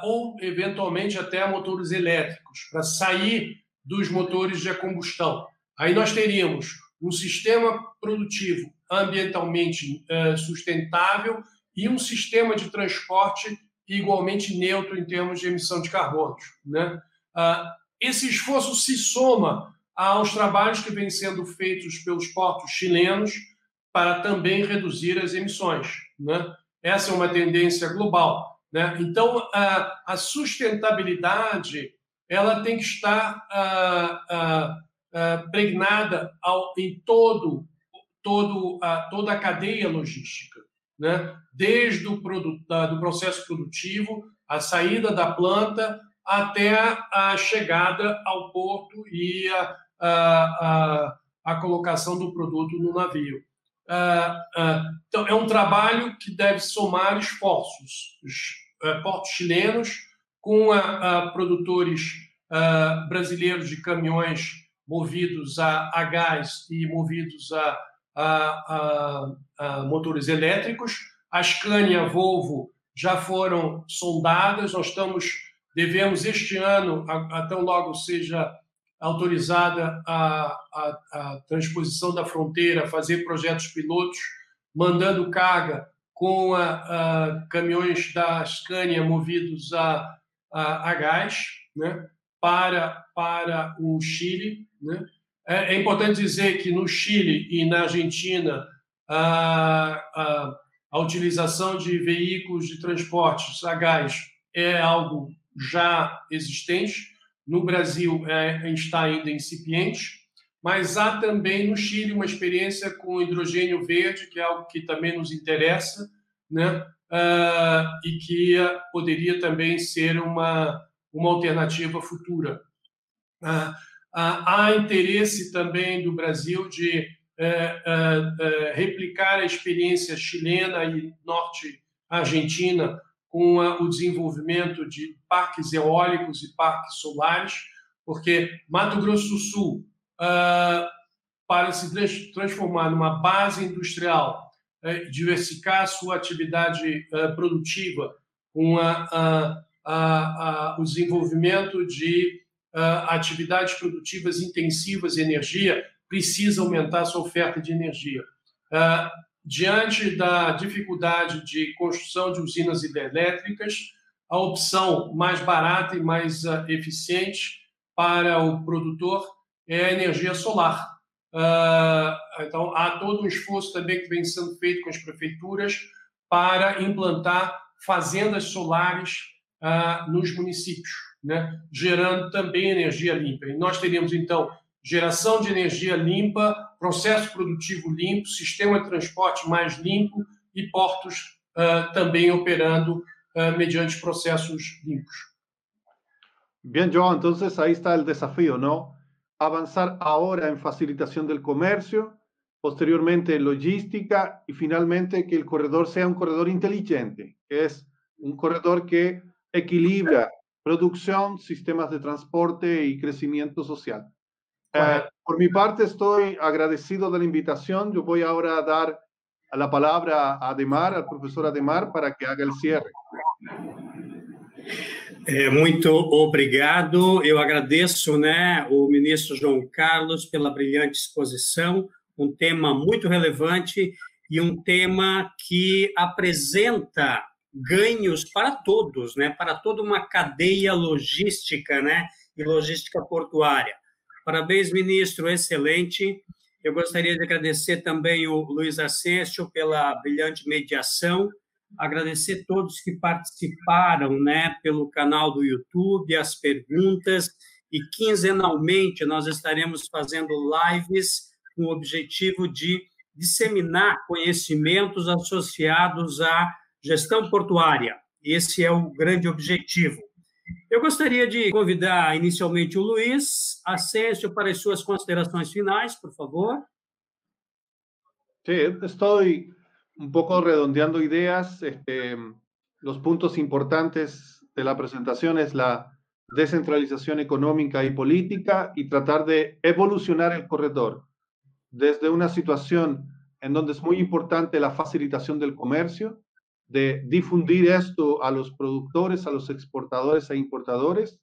ou eventualmente até motores elétricos, para sair dos motores de combustão. Aí nós teríamos um sistema produtivo ambientalmente sustentável e um sistema de transporte igualmente neutro em termos de emissão de carbono. Né? Ah, esse esforço se soma aos trabalhos que vêm sendo feitos pelos portos chilenos para também reduzir as emissões. Né? Essa é uma tendência global. Né? Então, a, sustentabilidade ela tem que estar pregnada ao, em todo, todo, toda a cadeia logística né? desde o produto, do processo produtivo, a saída da planta, até a chegada ao porto e a, a, a, a colocação do produto no navio. Uh, uh, então, é um trabalho que deve somar esforços. Os uh, portos chilenos, com produtores brasileiros de caminhões movidos a, a gás e movidos a a, a, motores elétricos. A Scania, Volvo já foram sondadas. Nós estamos devemos este ano, até logo seja autorizada a, a, a, transposição da fronteira, fazer projetos pilotos, mandando carga com a, caminhões da Scania movidos a, a, gás né, para, para o Chile. Né? É, é, importante dizer que no Chile e na Argentina a, a, a utilização de veículos de transportes a gás é algo já existente. No Brasil é, está ainda incipiente, mas há também no Chile uma experiência com hidrogênio verde, que é algo que também nos interessa, né? Uh, e que poderia também ser uma, uma alternativa futura. Uh, há interesse também do Brasil de é, é, é, replicar a experiência chilena e norte-argentina com o desenvolvimento de parques eólicos e parques solares, porque Mato Grosso do Sul, para se transformar numa base industrial, diversificar sua atividade produtiva com o desenvolvimento de uh, atividades produtivas intensivas de energia, precisa aumentar sua oferta de energia. Diante da dificuldade de construção de usinas hidrelétricas, a opção mais barata e mais eficiente para o produtor é a energia solar. Então, há todo um esforço também que vem sendo feito com as prefeituras para implantar fazendas solares nos municípios né, gerando também energia limpa. E nós teríamos, então, geração de energia limpa, processo produtivo limpo, sistema de transporte mais limpo e portos uh, também operando uh, mediante processos limpos. Bien, João, entonces ahí está el desafío, ¿no? Avanzar ahora en facilitación del comercio, posteriormente en logística y finalmente que el corredor sea un corredor inteligente, que un corredor que equilibra producción, sistemas de transporte y crecimiento social. Eh, por mi parte, estoy agradecido de la invitación. Yo voy ahora a dar la palabra a Ademar, al profesor Ademar, para que haga el cierre. É, muito obrigado. Eu agradeço né, o ministro João Carlos pela brilhante exposição, um tema muito relevante e um tema que apresenta ganhos para todos, né, para toda uma cadeia logística né, e logística portuária. Parabéns, ministro, excelente. Eu gostaria de agradecer também o Luiz Ascencio pela brilhante mediação agradecer todos que participaram, né, pelo canal do YouTube, as perguntas e quinzenalmente nós estaremos fazendo lives com o objetivo de disseminar conhecimentos associados à gestão portuária. Esse é o grande objetivo. Eu gostaria de convidar inicialmente o Luiz Ascenso para as suas considerações finais, por favor. Sim, estou un poco redondeando ideas, este, los puntos importantes de la presentación es la descentralización económica política y tratar de evolucionar el corredor desde una situación en donde es muy importante la facilitación del comercio, de difundir esto a los productores, a los exportadores e importadores.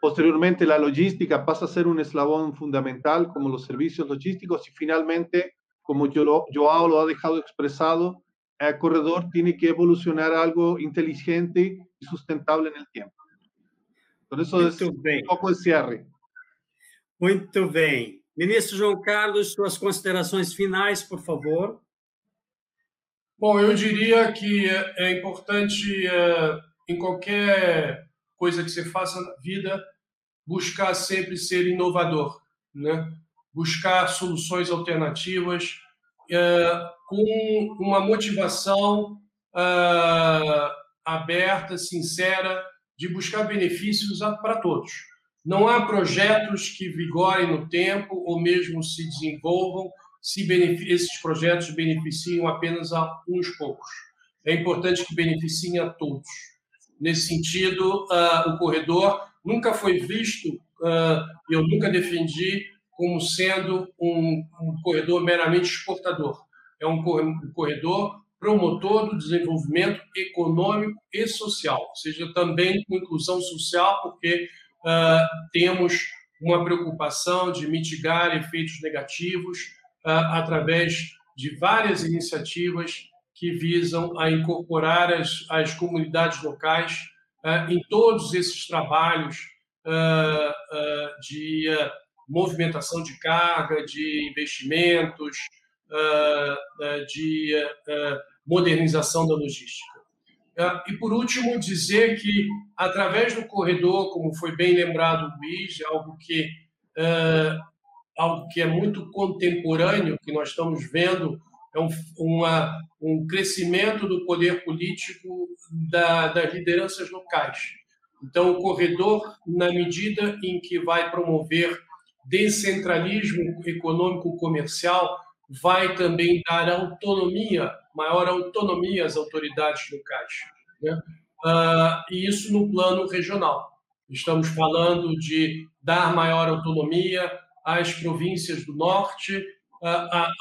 Posteriormente, la logística pasa a ser un eslabón fundamental como los servicios logísticos y finalmente como Joao lo ha dejado expresado, el corredor tiene que evolucionar algo inteligente y sustentable en el tiempo. Por eso Muito es bem. um pouco de cierre. Muito bem. Ministro João Carlos, suas considerações finais, por favor. Bom, eu diria que é importante, é, em qualquer coisa que você faça na vida, buscar sempre ser inovador, né? buscar soluções alternativas é, com uma motivação é, aberta, sincera, de buscar benefícios para todos. Não há projetos que vigorem no tempo ou mesmo se desenvolvam se esses projetos beneficiam apenas a uns poucos. É importante que beneficiem a todos. Nesse sentido, uh, o corredor nunca foi visto, uh, eu nunca defendi como sendo um, um corredor meramente exportador. É um corredor promotor do desenvolvimento econômico e social, ou seja, também com inclusão social, porque uh, temos uma preocupação de mitigar efeitos negativos através de várias iniciativas que visam a incorporar as, as comunidades locais uh, em todos esses trabalhos de movimentação de carga, de investimentos, ah, ah, de ah, modernização da logística. E, por último, dizer que, através do corredor, como foi bem lembrado o Luiz, é algo que, algo que é muito contemporâneo, que nós estamos vendo, é um, uma, um crescimento do poder político da, das lideranças locais. Então, o corredor, na medida em que vai promover descentralismo econômico comercial vai também dar autonomia, maior autonomia às autoridades locais. Né? Uh, e isso no plano regional. Estamos falando de dar maior autonomia às províncias do norte,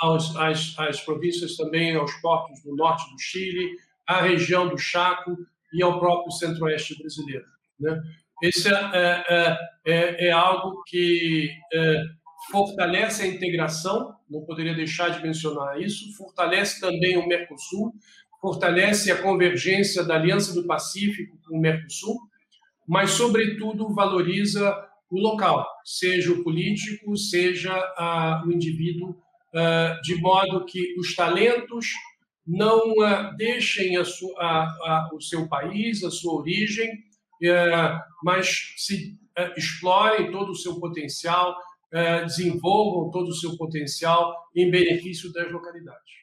às, às províncias também, aos portos do norte do Chile, à região do Chaco e ao próprio centro-oeste brasileiro. Né? Esse é, é, é, é algo que é, fortalece a integração, não poderia deixar de mencionar isso, fortalece também o Mercosul, fortalece a convergência da Aliança do Pacífico com o Mercosul, mas, sobretudo, valoriza o local, seja o político, seja a, o indivíduo, a, de modo que os talentos não a, deixem a sua, o seu país, a sua origem, é, mas se é, explorem todo o seu potencial, é, desenvolvam todo o seu potencial em benefício das localidades.